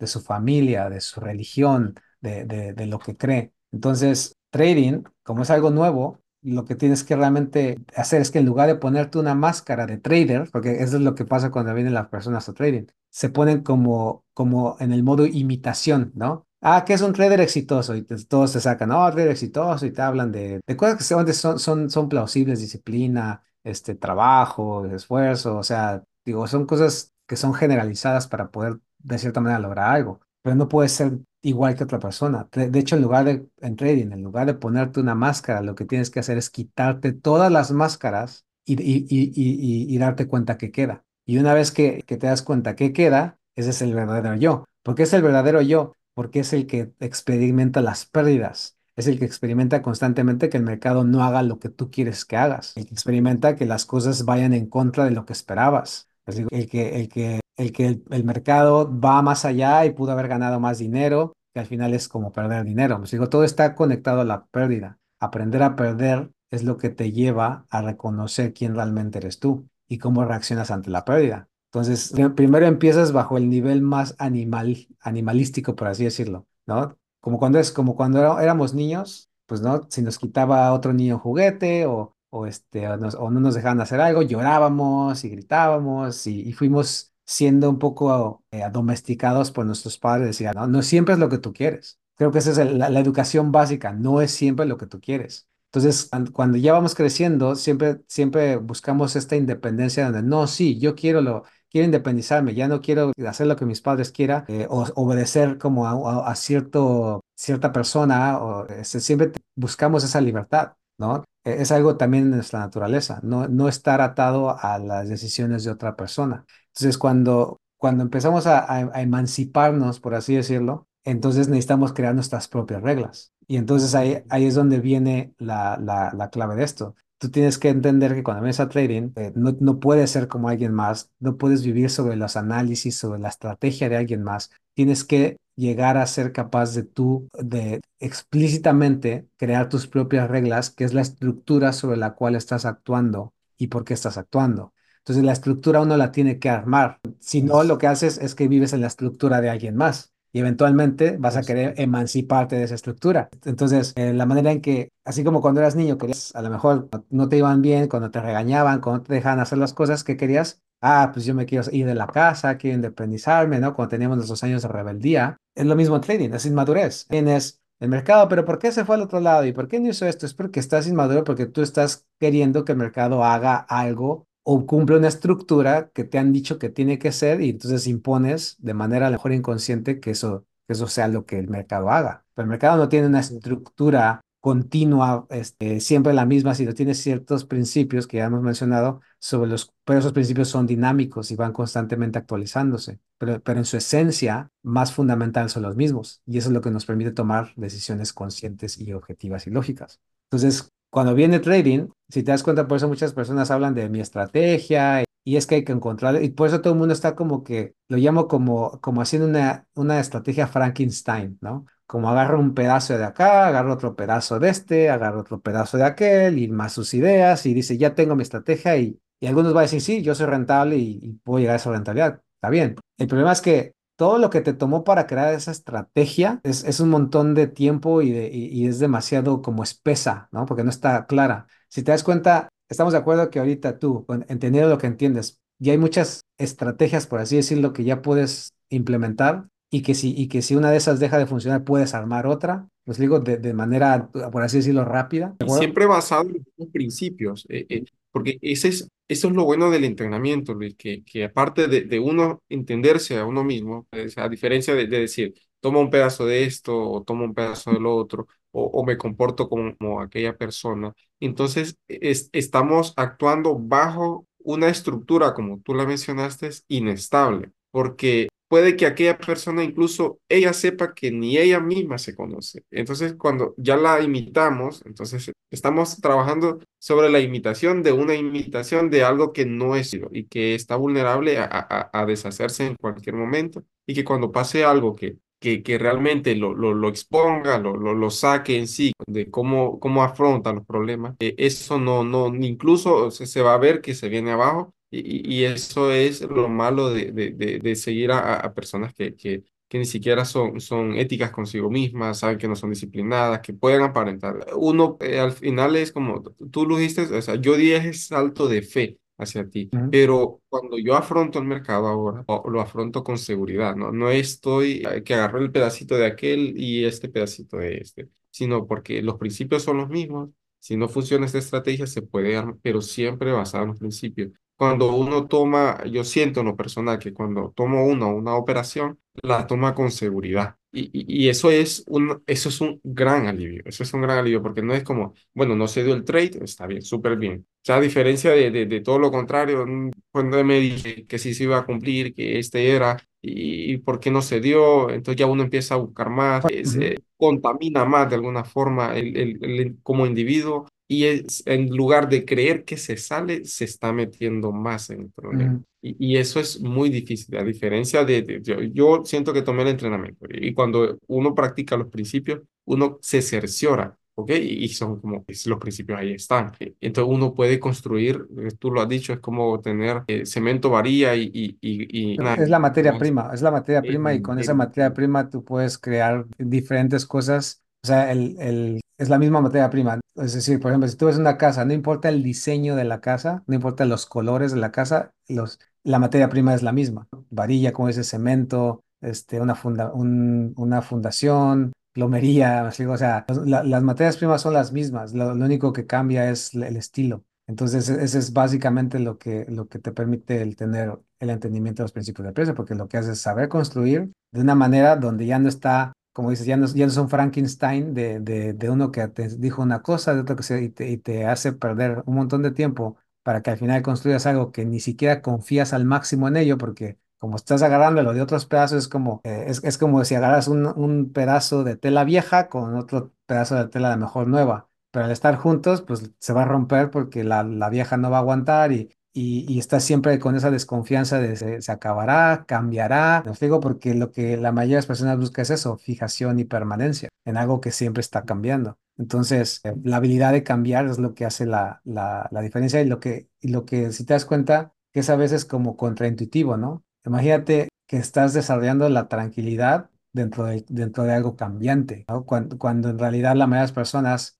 de su familia, de su religión, de, de, de lo que cree. Entonces, trading, como es algo nuevo, lo que tienes que realmente hacer es que en lugar de ponerte una máscara de trader, porque eso es lo que pasa cuando vienen las personas a trading, se ponen como, como en el modo imitación, ¿no? Ah, que es un trader exitoso y te- todos te sacan, oh, trader exitoso y te hablan de, de cosas que son, son, son plausibles, disciplina, este, trabajo, esfuerzo, o sea, digo, son cosas que son generalizadas para poder de cierta manera lograr algo, pero no puedes ser igual que otra persona. De hecho, en lugar de, en trading, en lugar de ponerte una máscara, lo que tienes que hacer es quitarte todas las máscaras y, y, y, y, darte cuenta que queda. Y una vez que, que te das cuenta que queda, Ese es el verdadero yo. ¿Por qué es el verdadero yo? Porque es el que experimenta las pérdidas. Es el que experimenta constantemente que el mercado no haga lo que tú quieres que hagas. El que experimenta que las cosas vayan en contra de lo que esperabas. El que, el que, el que el mercado va más allá y pudo haber ganado más dinero, que al final es como perder dinero. Les digo, todo está conectado a la pérdida. Aprender a perder es lo que te lleva a reconocer quién realmente eres tú y cómo reaccionas ante la pérdida. Entonces, primero empiezas bajo el nivel más animal, animalístico, por así decirlo, ¿no? Como cuando es, como cuando éramos niños, pues, ¿no? Si nos quitaba otro niño un juguete o, o, este, o, nos- o no nos dejaban hacer algo, llorábamos y gritábamos y, y fuimos siendo un poco eh, domesticados por nuestros padres. Decían, no, no siempre es lo que tú quieres. Creo que esa es la, la educación básica, no es siempre lo que tú quieres. Entonces, cuan- cuando ya vamos creciendo, siempre, siempre buscamos esta independencia donde, no, sí, yo quiero lo, quiero independizarme, ya no quiero hacer lo que mis padres quieran, eh, o obedecer como a, a- a cierto, cierta persona, o, este, siempre buscamos esa libertad, ¿no? E- Es algo también en nuestra naturaleza, no, no estar atado a las decisiones de otra persona. Entonces, cuando, cuando empezamos a- a emanciparnos, por así decirlo, entonces necesitamos crear nuestras propias reglas. Y entonces ahí, ahí es donde viene la, la, la clave de esto. Tú tienes que entender que cuando vienes a trading, eh, no, no puedes ser como alguien más, no puedes vivir sobre los análisis, sobre la estrategia de alguien más. Tienes que llegar a ser capaz de tú, de explícitamente crear tus propias reglas, que es la estructura sobre la cual estás actuando y por qué estás actuando. Entonces la estructura uno la tiene que armar. Si no, lo que haces es que vives en la estructura de alguien más y eventualmente vas a querer emanciparte de esa estructura. Entonces, eh, la manera en que, así como cuando eras niño, querías, a lo mejor no te iban bien, cuando te regañaban, cuando te dejaban hacer las cosas que querías, ah, pues yo me quiero ir de la casa, quiero independizarme, ¿no? Cuando teníamos nuestros años de rebeldía. Es lo mismo en trading, es inmadurez. Tienes el mercado, pero ¿por qué se fue al otro lado? ¿Y por qué no hizo esto? Es porque estás inmaduro, porque tú estás queriendo que el mercado haga algo o cumple una estructura que te han dicho que tiene que ser y entonces impones de manera a lo mejor inconsciente que eso, que eso sea lo que el mercado haga. Pero el mercado no tiene una estructura continua, este, siempre la misma, sino tiene ciertos principios que ya hemos mencionado sobre los, pero esos principios son dinámicos y van constantemente actualizándose. Pero, pero en su esencia, más fundamental son los mismos y eso es lo que nos permite tomar decisiones conscientes y objetivas y lógicas. Entonces, cuando viene trading, si te das cuenta, por eso muchas personas hablan de mi estrategia y es que hay que encontrar, y por eso todo el mundo está como que, lo llamo como, como haciendo una, una estrategia Frankenstein, ¿no? Como agarro un pedazo de acá, agarro otro pedazo de este, agarro otro pedazo de aquel y más sus ideas y dice, ya tengo mi estrategia y, y algunos van a decir, sí, yo soy rentable y, y puedo llegar a esa rentabilidad. Está bien. El problema es que todo lo que te tomó para crear esa estrategia es, es un montón de tiempo y, de, y, y es demasiado como espesa, ¿no? Porque no está clara. Si te das cuenta, estamos de acuerdo que ahorita tú, entendiendo lo que entiendes, ya hay muchas estrategias, por así decirlo, que ya puedes implementar y que si, y que si una de esas deja de funcionar, puedes armar otra, pues digo, de, de manera, por así decirlo, rápida. ¿De Y siempre basado en los principios, eh, eh, porque ese es, eso es lo bueno del entrenamiento, Luis, que, que aparte de, de uno entenderse a uno mismo, pues, a diferencia de, de decir, toma un pedazo de esto o toma un pedazo de lo otro, o, o me comporto como, aquella persona, entonces es- estamos actuando bajo una estructura, como tú la mencionaste, es inestable, porque puede que aquella persona incluso ella sepa que ni ella misma se conoce. Entonces, cuando ya la imitamos, entonces estamos trabajando sobre la imitación de una imitación de algo que no es y que está vulnerable a, a, deshacerse en cualquier momento y que cuando pase algo que que, que realmente lo, lo, lo exponga, lo, lo, lo saque en sí, de cómo, cómo afronta los problemas, eh, eso no, no, incluso se, se va a ver que se viene abajo y, y eso es lo malo de, de, de, de seguir a, a personas que, que, que ni siquiera son, son éticas consigo mismas, saben que no son disciplinadas, que pueden aparentar. Uno eh, al final es como, tú lo dijiste, o sea, yo di ese salto de fe hacia ti, pero cuando yo afronto el mercado ahora, lo afronto con seguridad, ¿no? No estoy eh, que agarré el pedacito de aquel y este pedacito de este, sino porque los principios son los mismos. Si no funciona esta estrategia, se puede pero siempre basado en los principios cuando uno toma, yo siento en lo personal que cuando tomo una una operación, la toma con seguridad. Y, y, y eso es un, eso es un gran alivio, eso es un gran alivio, porque no es como, bueno, no se dio el trade, está bien, súper bien. O sea, a diferencia de, de, de todo lo contrario, cuando me dije que sí se iba a cumplir, que este era, y, por qué no se dio, entonces ya uno empieza a buscar más, eh, se contamina más de alguna forma el, el- el- como individuo y es, en lugar de creer que se sale, se está metiendo más en el problema. ujú. Y, y eso es muy difícil, a diferencia de, de- yo, yo siento que tomé el entrenamiento y cuando uno practica los principios, uno se cerciora. ¿Ok? Y son como, pues, los principios ahí están. Entonces uno puede construir, eh, tú lo has dicho, es como tener eh, cemento, varilla y, y, y, y una- Es la materia prima, es la materia es la prima y con esa materia prima. tú puedes crear diferentes cosas. O sea, el, el, es la misma materia prima. Es decir, por ejemplo, si tú ves una casa, no importa el diseño de la casa, no importa los colores de la casa, los, la materia prima es la misma. Varilla, como ese cemento, este, una funda, un- una fundación, plomería, o sea, la- las materias primas son las mismas. Lo, único que cambia es el estilo. Entonces, e- ese es básicamente lo que, lo que te permite el tener el entendimiento de los principios del precio, porque lo que hace es saber construir de una manera donde ya no está, como dices, ya no, ya no es Frankenstein de, de, de uno que te dijo una cosa, de otro que se, y te, y te hace perder un montón de tiempo para que al final construyas algo que ni siquiera confías al máximo en ello, porque como estás agarrándolo de otros pedazos, es como, eh, es, es como si agarras un, un pedazo de tela vieja con otro pedazo de tela de mejor nueva pero al estar juntos, pues se va a romper porque la, la vieja no va a aguantar y, y, y estás siempre con esa desconfianza de se, se acabará, cambiará. Me explico porque lo que la mayoría de las personas busca es eso, fijación y permanencia en algo que siempre está cambiando. Entonces, eh, la habilidad de cambiar es lo que hace la, la, la diferencia y lo que, y lo que, si te das cuenta, que es a veces como contraintuitivo, ¿no? Imagínate que estás desarrollando la tranquilidad dentro de, dentro de algo cambiante. Cuando, cuando en realidad la mayoría de las personas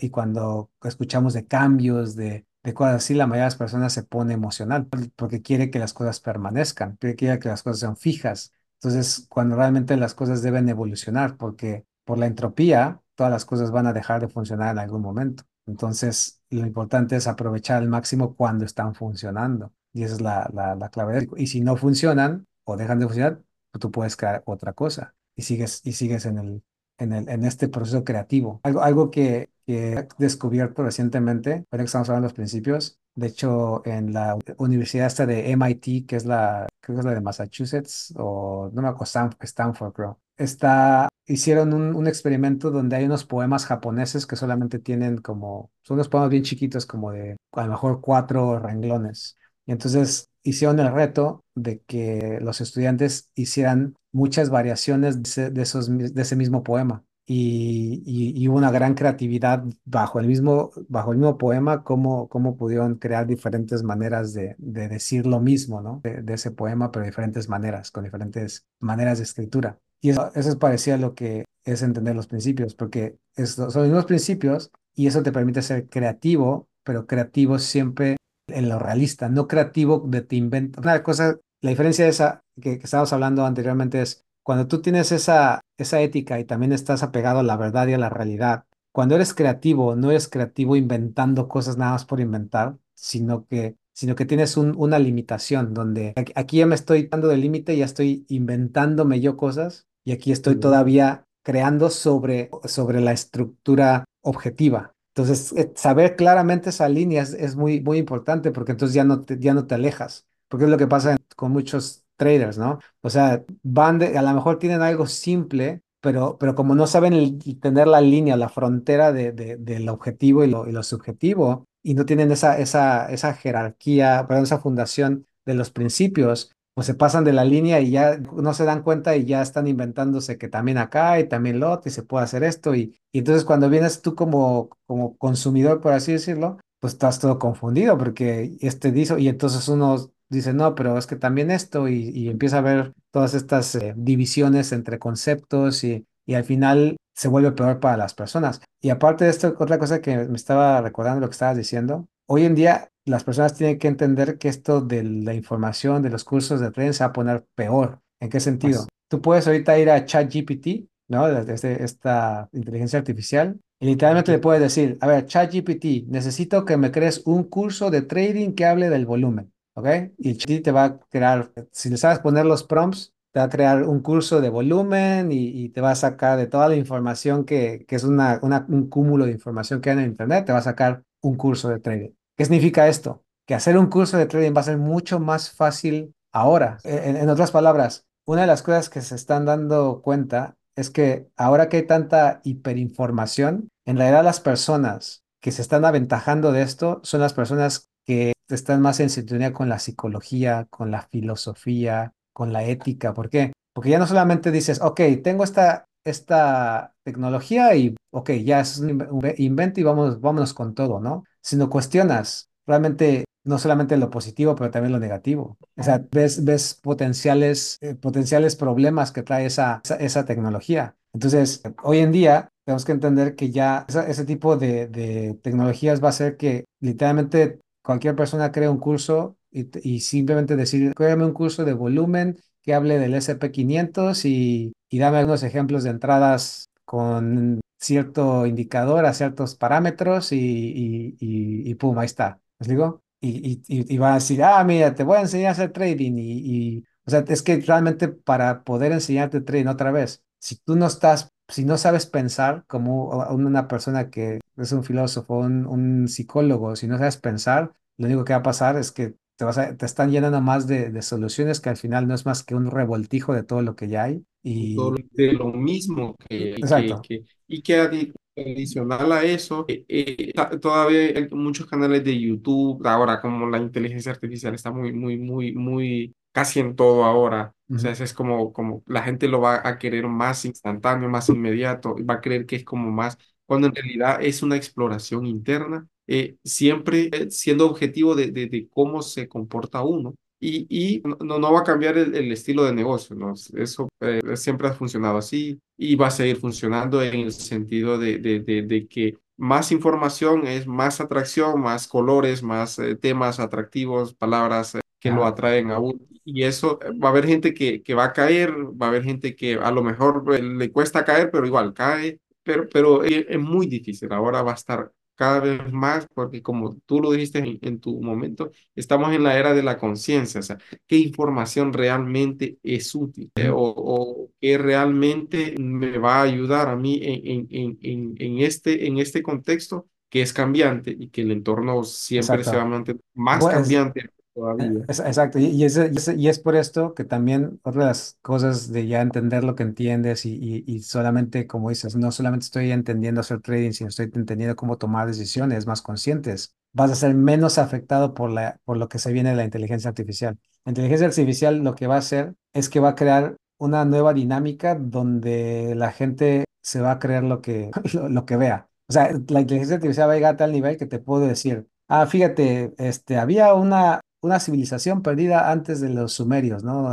y cuando escuchamos de cambios, de, de cosas así, la mayoría de las personas se pone emocional porque quiere que las cosas permanezcan, quiere que las cosas sean fijas. Entonces, cuando realmente las cosas deben evolucionar, porque por la entropía, todas las cosas van a dejar de funcionar en algún momento. Entonces, lo importante es aprovechar al máximo cuando están funcionando. Y esa es la, la, la clave. Y si no funcionan o dejan de funcionar, pues tú puedes crear otra cosa y sigues, y sigues en el, en el, en este proceso creativo. Algo, algo que, que he descubierto recientemente, ahora que estamos hablando de los principios, de hecho, en la universidad esta de MIT, que es la, creo que es la de Massachusetts, o no me acuerdo, Stanford, Stanford, creo. Está, hicieron un, un experimento donde hay unos poemas japoneses que solamente tienen como, son unos poemas bien chiquitos, como de a lo mejor cuatro renglones. Y entonces hicieron el reto de que los estudiantes hicieran muchas variaciones de ese, esos, de ese mismo poema. Y, y, una gran creatividad bajo el mismo, bajo el mismo poema, cómo, cómo pudieron crear diferentes maneras de, de decir lo mismo, ¿no? De, ese poema, pero diferentes maneras, con diferentes maneras de escritura. Y eso, eso es parecido a lo que es entender los principios, porque es- son los mismos principios y eso te permite ser creativo, pero creativo siempre en lo realista, no creativo de te inventa. Una cosa, la diferencia de esa que, que estábamos hablando anteriormente es cuando tú tienes esa, esa ética y también estás apegado a la verdad y a la realidad, cuando eres creativo, no eres creativo inventando cosas nada más por inventar, sino que, sino que tienes un- una limitación donde aquí, ya me estoy dando del límite, ya estoy inventándome yo cosas y aquí estoy todavía creando sobre, sobre la estructura objetiva. Entonces, eh, saber claramente esa línea es, es muy, muy importante porque entonces ya no te, ya no te alejas, porque es lo que pasa con muchos traders, ¿no? O sea, van de, a lo mejor tienen algo simple, pero, pero como no saben el- tener la línea, la frontera de, de- del objetivo y lo, y lo subjetivo, y no tienen esa, esa, esa jerarquía, perdón, esa fundación de los principios, pues se pasan de la línea y ya no se dan cuenta y ya están inventándose que también acá y también lo y se puede hacer esto. Y, y entonces cuando vienes tú como, como consumidor, por así decirlo, pues estás todo confundido porque este dice, y entonces uno dice, no, pero es que también esto y, y empieza a ver todas estas eh, divisiones entre conceptos y, y al final se vuelve peor para las personas. Y aparte de esto, otra cosa que me estaba recordando lo que estabas diciendo, hoy en día las personas tienen que entender que esto de la información, de los cursos de trading se va a poner peor. ¿En qué sentido? Tú puedes ahorita ir a ChatGPT, ¿no? Desde esta inteligencia artificial, y literalmente le puedes decir, a ver, ChatGPT, necesito que me crees un curso de trading que hable del volumen, ¿ok? Y ChatGPT te va a crear, si le sabes poner los prompts, te va a crear un curso de volumen y, y te va a sacar de toda la información que, que es una, una- un cúmulo de información que hay en el Internet, te va a sacar un curso de trading. ¿Qué significa esto? Que hacer un curso de trading va a ser mucho más fácil ahora. En, en otras palabras, una de las cosas que se están dando cuenta es que ahora que hay tanta hiperinformación, en realidad las personas que se están aventajando de esto son las personas que están más en sintonía con la psicología, con la filosofía, con la ética. ¿Por qué? Porque ya no solamente dices, ok, tengo esta, esta tecnología y, ok, ya es un inve- invento y vamos, vámonos con todo, ¿no? Sino cuestionas realmente no solamente lo positivo, pero también lo negativo. O sea, ves, ves potenciales, eh, potenciales problemas que trae esa, esa, tecnología. Entonces, hoy en día tenemos que entender que ya ese tipo de, de tecnologías va a hacer que literalmente cualquier persona cree un curso y, y simplemente decir, créame un curso de volumen que hable del SP500 y, y dame algunos ejemplos de entradas con cierto indicador a ciertos parámetros y, y, y, y pum, ahí está. ¿Me explico? Y, y, y, va a decir, ah, mira, te voy a enseñar a hacer trading y, o sea, es que realmente para poder enseñarte trading otra vez, si tú no estás, si no sabes pensar como una persona que es un filósofo, un, un psicólogo, si no sabes pensar, lo único que va a pasar es que te vas a- te están llenando más de, de soluciones que al final no es más que un revoltijo de todo lo que ya hay. Y, de lo mismo que, que, exacto. que y que adi- adicional a eso, eh, eh, todavía hay muchos canales de YouTube, ahora como la inteligencia artificial está muy, muy, muy, muy, casi en todo ahora. O sea, Ujú. eso es como, como la gente lo va a querer más instantáneo, más inmediato, va a creer que es como más, cuando en realidad es una exploración interna, eh, siempre eh, siendo objetivo de, de, de cómo se comporta uno. Y, y no, no va a cambiar el, el estilo de negocio, ¿no? Eso eh, siempre ha funcionado así y va a seguir funcionando en el sentido de, de, de, de que más información es más atracción, más colores, más eh, temas atractivos, palabras eh, que lo atraen a uno. Y eso va a haber gente que, que va a caer, va a haber gente que a lo mejor le cuesta caer, pero igual cae, pero, pero es, es muy difícil. Ahora va a estar cada vez más, porque como tú lo dijiste en, en tu momento, estamos en la era de la conciencia, o sea, qué información realmente es útil eh, o, o qué realmente me va a ayudar a mí en, en, en, este, en este contexto que es cambiante y que el entorno siempre se va a Exacto. mantener más Pues, cambiante todavía. es- exacto, y, y es, y es- y es por esto que también otra de las cosas de ya entender lo que entiendes y solamente, como dices, no solamente estoy entendiendo hacer trading, sino estoy entendiendo cómo tomar decisiones más conscientes. Vas a ser menos afectado por la, por lo que se viene de la inteligencia artificial. La inteligencia artificial lo que va a hacer es que va a crear una nueva dinámica donde la gente se va a creer lo que, lo, lo que vea. O sea, la inteligencia artificial va a llegar a tal nivel que te puedo decir, ah, fíjate, este, había una una civilización perdida antes de los sumerios, ¿no?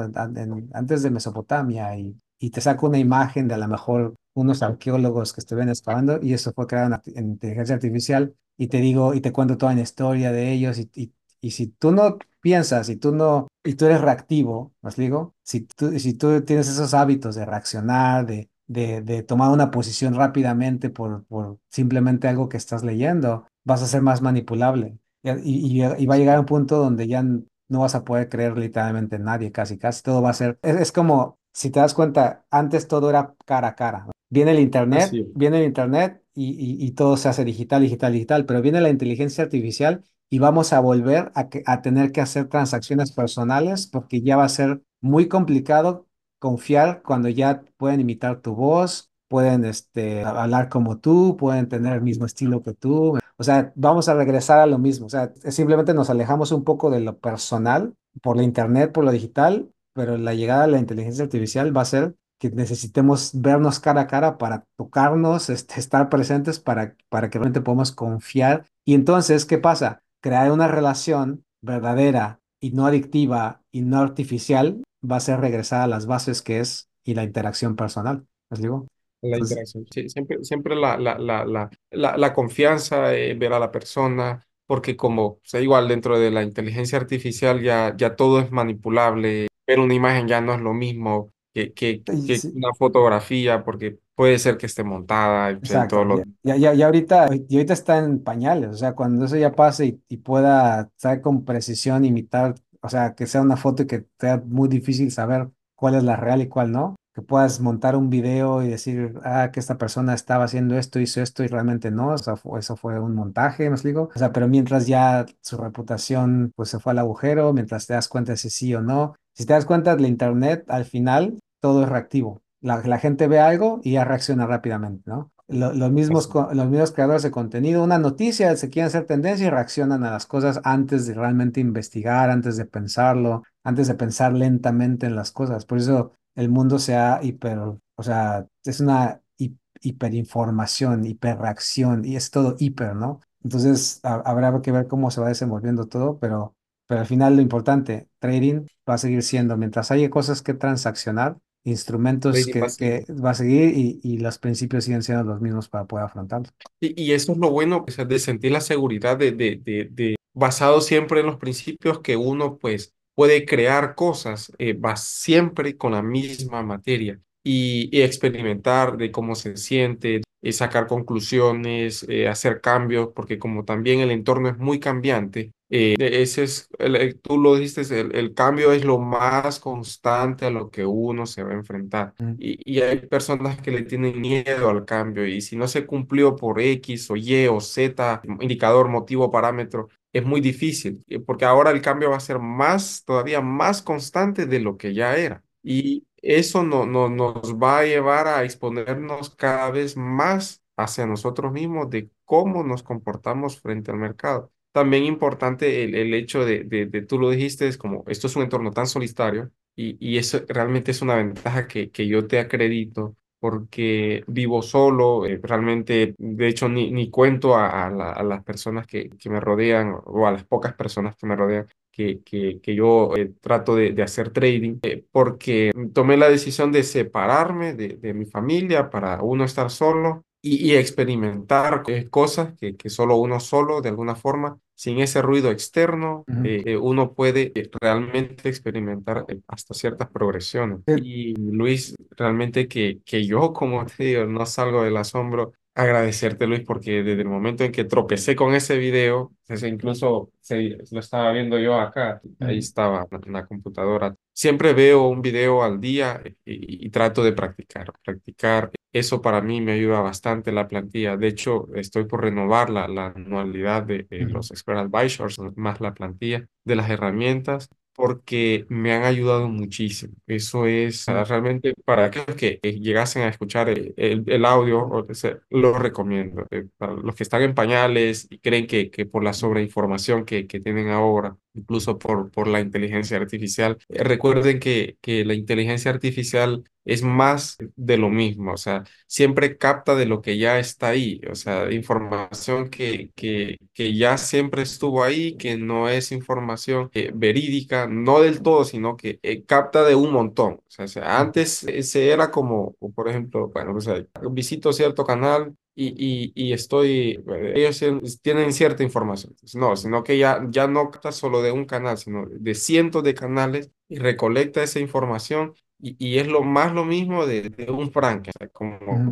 Antes de Mesopotamia y, te saco una imagen de a lo mejor unos arqueólogos que estuvieron excavando y eso fue creado en, inteligencia artificial y te digo y te cuento toda la historia de ellos y, y, si tú no piensas y tú no y tú eres reactivo, ¿me explico? Si tú, si tú tienes esos hábitos de reaccionar, de, de, de tomar una posición rápidamente por, por simplemente algo que estás leyendo, vas a ser más manipulable. Y, y- y va a llegar un punto donde ya no vas a poder creer literalmente en nadie, casi, casi todo va a ser. Es, es como, si te das cuenta, antes todo era cara a cara. Viene el internet, viene el internet y, y- y todo se hace digital, digital, digital, pero viene la inteligencia artificial y vamos a volver a, que- a tener que hacer transacciones personales porque ya va a ser muy complicado confiar cuando ya pueden imitar tu voz, pueden este, hablar como tú, pueden tener el mismo estilo que tú. O sea, vamos a regresar a lo mismo. O sea, simplemente nos alejamos un poco de lo personal por la internet, por lo digital, pero la llegada de la inteligencia artificial va a ser que necesitemos vernos cara a cara para tocarnos, este, estar presentes para, para que realmente podamos confiar. Y entonces, ¿qué pasa? Crear una relación verdadera y no adictiva y no artificial va a ser regresar a las bases que es y la interacción personal. ¿Les digo? La Entonces, interacción. Sí, siempre, siempre la, la, la, la, confianza, eh, ver a la persona, porque como, o sea, igual dentro de la inteligencia artificial ya, ya todo es manipulable, ver una imagen ya no es lo mismo que, que, y que sí, una fotografía, porque puede ser que esté montada sea, en Exacto, todos los... ya, ya, ya, ahorita, y ahorita está en pañales, o sea, cuando eso ya pase y, y pueda, saber con precisión imitar, o sea, que sea una foto y que sea muy difícil saber cuál es la real y cuál no, que puedas montar un video y decir, ah, que esta persona estaba haciendo esto, hizo esto y realmente no, o sea, fue- eso fue un montaje, ¿me explico? O sea, pero mientras ya su reputación pues se fue al agujero, mientras te das cuenta si sí o no, Si te das cuenta, el Internet al final todo es reactivo. La, la gente ve algo y ya reacciona rápidamente, ¿no? Lo- los mismos, los mismos creadores de contenido, una noticia, se quieren hacer tendencia y reaccionan a las cosas antes de realmente investigar, antes de pensarlo, antes de pensar lentamente en las cosas. Por eso el mundo se ha hiper, o sea, es una hi- hiperinformación, hiperreacción y es todo hiper, ¿no? Entonces ha- habrá que ver cómo se va desenvolviendo todo, pero, pero al final lo importante, trading va a seguir siendo, mientras haya cosas que transaccionar, instrumentos va que, va a seguir y, y los principios siguen siendo los mismos para poder afrontarlo. Y, y eso es lo bueno, o sea, de sentir la seguridad de, de, de, de- basado siempre en los principios que uno pues puede crear cosas, eh, va siempre con la misma materia y, experimentar de cómo se siente, eh, sacar conclusiones, eh, hacer cambios, porque como también el entorno es muy cambiante, eh, ese es, el- el- tú lo dijiste, el, el cambio es lo más constante a lo que uno se va a enfrentar. Y, y hay personas que le tienen miedo al cambio y si no se cumplió por X o Y o Z, indicador, motivo, parámetro, es muy difícil, eh, porque ahora el cambio va a ser más, todavía más constante de lo que ya era. Y eso no, no, nos va a llevar a exponernos cada vez más hacia nosotros mismos de cómo nos comportamos frente al mercado. También importante el, el hecho de, de, de, tú lo dijiste, es como esto es un entorno tan solitario y, y eso realmente es una ventaja que, que yo te acredito porque vivo solo, eh, realmente, de hecho, ni, ni cuento a, a la- a las personas que, que me rodean o a las pocas personas que me rodean que, que, que yo eh, trato de, de hacer trading, eh, porque tomé la decisión de separarme de, de mi familia para uno estar solo y, y experimentar eh, cosas que, que solo uno solo, de alguna forma, sin ese ruido externo, eh, eh, uno puede eh, realmente experimentar hasta ciertas progresiones. Y Luis, realmente que, que yo, como te digo, no salgo del asombro. Agradecerte, Luis, porque desde el momento en que tropecé con ese video, incluso se, lo estaba viendo yo acá, ahí estaba en la computadora. Siempre veo un video al día y, y trato de practicar, practicar. Eso para mí me ayuda bastante la plantilla. De hecho, estoy por renovar la, la anualidad de, los Expert Advisors, más la plantilla de las herramientas, porque me han ayudado muchísimo. Eso es realmente para aquellos que eh, llegasen a escuchar el, el- el audio, lo recomiendo. Eh, Para los que están en pañales y creen que, que por la sobreinformación que, que tienen ahora, incluso por, por la inteligencia artificial, eh, recuerden que, que la inteligencia artificial es más de lo mismo, o sea, siempre capta de lo que ya está ahí, o sea, información que, que, que ya siempre estuvo ahí, que no es información eh, verídica, no del todo, sino que eh, capta de un montón. O sea, antes eh, se era como, por ejemplo, bueno, o sea, visito cierto canal. Y, y, y estoy, eh, ellos tien- tienen cierta información. No, sino que ya, ya no capta solo de un canal, sino de cientos de canales y recolecta esa información y, y es lo más lo mismo de, de un Frank, o sea, como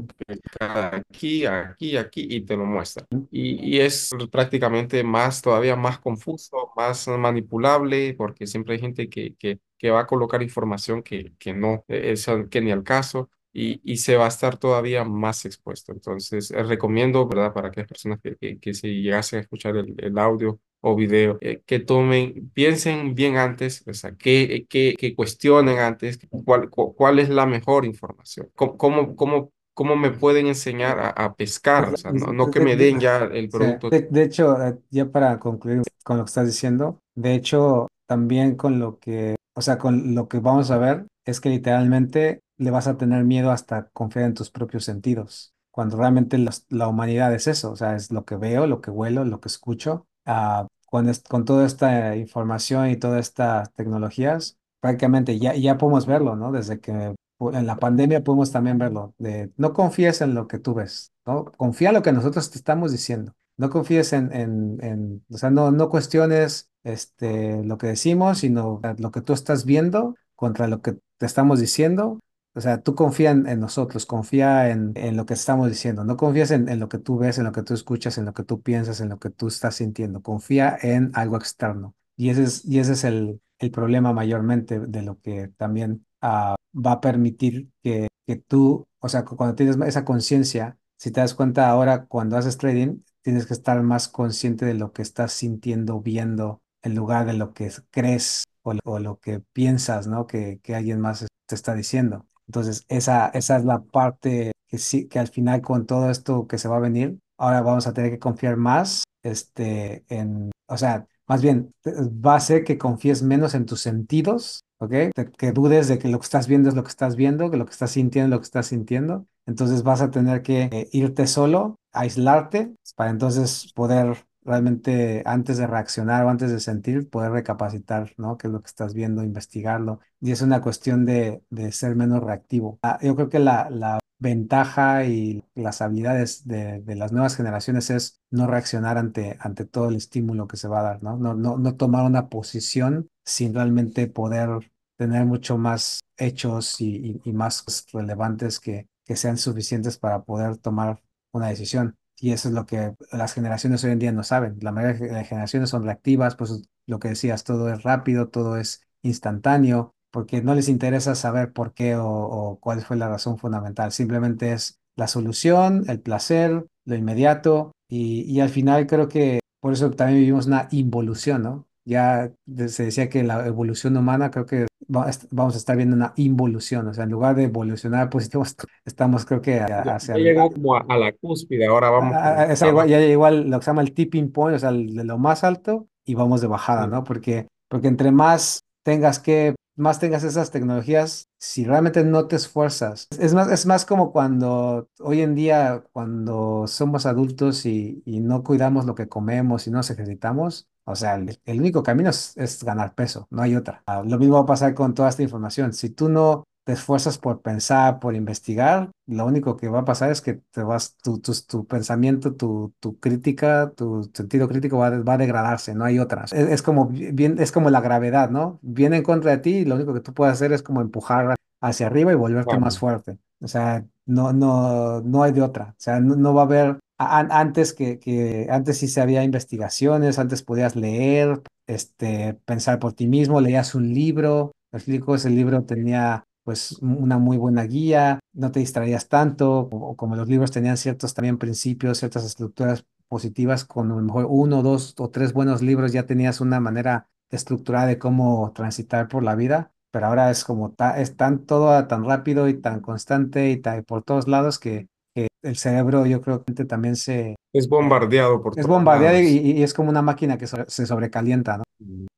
aquí, aquí, aquí y te lo muestra. Y, y es prácticamente más, todavía más confuso, más manipulable, porque siempre hay gente que, que, que va a colocar información que, que no, eh, eso, que ni al caso. Y, y se va a estar todavía más expuesto. Entonces, eh, recomiendo, ¿verdad? Para aquellas personas que, que, que si llegasen a escuchar el, el audio o video, eh, que tomen, piensen bien antes, o sea, que, que, que cuestionen antes cuál, cu- cuál es la mejor información, cómo, cómo, cómo, cómo me pueden enseñar a, a pescar, o sea, no, no que me de- den ya el producto. de- de hecho, eh, ya para concluir con lo que estás diciendo, de hecho, también con lo que, o sea, con lo que vamos a ver es que literalmente le vas a tener miedo hasta confiar en tus propios sentidos, cuando realmente los- la humanidad es eso, o sea, es lo que veo, lo que huelo, lo que escucho. Ah, con, est- con toda esta información y todas estas tecnologías, prácticamente ya, ya podemos verlo, ¿no? Desde que en la pandemia podemos también verlo, de no confíes en lo que tú ves, ¿no? Confía en lo que nosotros te estamos diciendo. No confíes en, en, en- o sea, no, no cuestiones este, lo que decimos, sino lo que tú estás viendo contra lo que te estamos diciendo. O sea, tú confía en, nosotros, confía en, en lo que estamos diciendo. No confías en, en lo que tú ves, en lo que tú escuchas, en lo que tú piensas, en lo que tú estás sintiendo. Confía en algo externo. Y ese es, y ese es el, el problema mayormente de lo que también ah, va a permitir que, que tú, o sea, cu- cuando tienes esa conciencia, si te das cuenta ahora cuando haces trading, tienes que estar más consciente de lo que estás sintiendo, viendo, en lugar de lo que crees o, o lo que piensas, ¿no? Que, que alguien más te está diciendo. Entonces, esa, esa es la parte que sí, que al final con todo esto que se va a venir, ahora vamos a tener que confiar más, este, en, o sea, más bien, va a ser que confíes menos en tus sentidos, ¿ok? Que dudes de que lo que estás viendo es lo que estás viendo, que lo que estás sintiendo es lo que estás sintiendo. Entonces vas a tener que eh, irte solo, aislarte, para entonces poder realmente, antes de reaccionar o antes de sentir, poder recapacitar, ¿no? ¿Qué es lo que estás viendo, investigarlo? Y es una cuestión de, de ser menos reactivo. Ah, yo creo que la, la ventaja y las habilidades de, de las nuevas generaciones es no reaccionar ante, ante todo el estímulo que se va a dar, ¿no? No, no, tomar una posición sin realmente poder tener mucho más hechos y, y- y más relevantes que, que sean suficientes para poder tomar una decisión. Y eso es lo que las generaciones hoy en día no saben. La mayoría de las generaciones son reactivas, pues lo que decías, todo es rápido, todo es instantáneo, porque no les interesa saber por qué o, cuál fue la razón fundamental. Simplemente es la solución, el placer, lo inmediato. Y, y al final creo que por eso también vivimos una involución, ¿no? Ya se decía que la evolución humana, creo que va- vamos a estar viendo una involución, o sea, en lugar de evolucionar positivos, estamos creo que hacia ya llegó como a, a la cúspide, ahora vamos a- a- igual, ya igual lo que se llama el tipping point, o sea, el- de lo más alto y vamos de bajada, Sí. ¿no? Porque, porque entre más tengas que, más tengas esas tecnologías, si realmente no te esfuerzas, es más, es más como cuando hoy en día, cuando somos adultos y, y no cuidamos lo que comemos y no nos ejercitamos, o sea, el, el único camino es, es ganar peso, no hay otra. Ah, Lo mismo va a pasar con toda esta información. Si tú no te esfuerzas por pensar, por investigar, lo único que va a pasar es que te vas, tu, tu, tu pensamiento, tu, tu crítica, tu sentido crítico va, va a degradarse, no hay otra. Es, es como bien, es como la gravedad, ¿no? Viene en contra de ti y lo único que tú puedes hacer es como empujar hacia arriba y volverte más Claro. fuerte. O sea, no, no, no hay de otra. O sea, no, no va a haber, antes que, antes sí se había investigaciones, antes podías leer, este, pensar por ti mismo, leías un libro, me explico, ese libro tenía pues una muy buena guía, no te distraías tanto, o, como los libros tenían ciertos también principios, ciertas estructuras positivas, con a lo mejor uno, dos o tres buenos libros ya tenías una manera estructurada de cómo transitar por la vida, pero ahora es como ta- es tan todo tan rápido y tan constante y por todos lados que, que el cerebro yo creo que también se Es bombardeado por es bombardeado y, es como una máquina que so- se sobrecalienta, ¿no?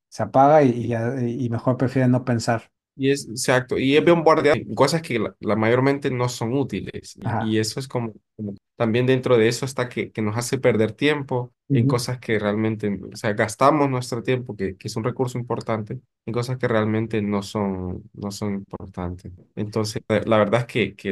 Se apaga y, y ya- y mejor prefiere no pensar. Y es exacto, y es bombardeado en cosas que la, la mayormente no son útiles. Y, Ajá. y eso es como, como- también dentro de eso está que, que nos hace perder tiempo en Ujú. cosas que realmente, o sea, gastamos nuestro tiempo, que, que es un recurso importante, en cosas que realmente no son, no son importantes. Entonces, la, verdad es que, que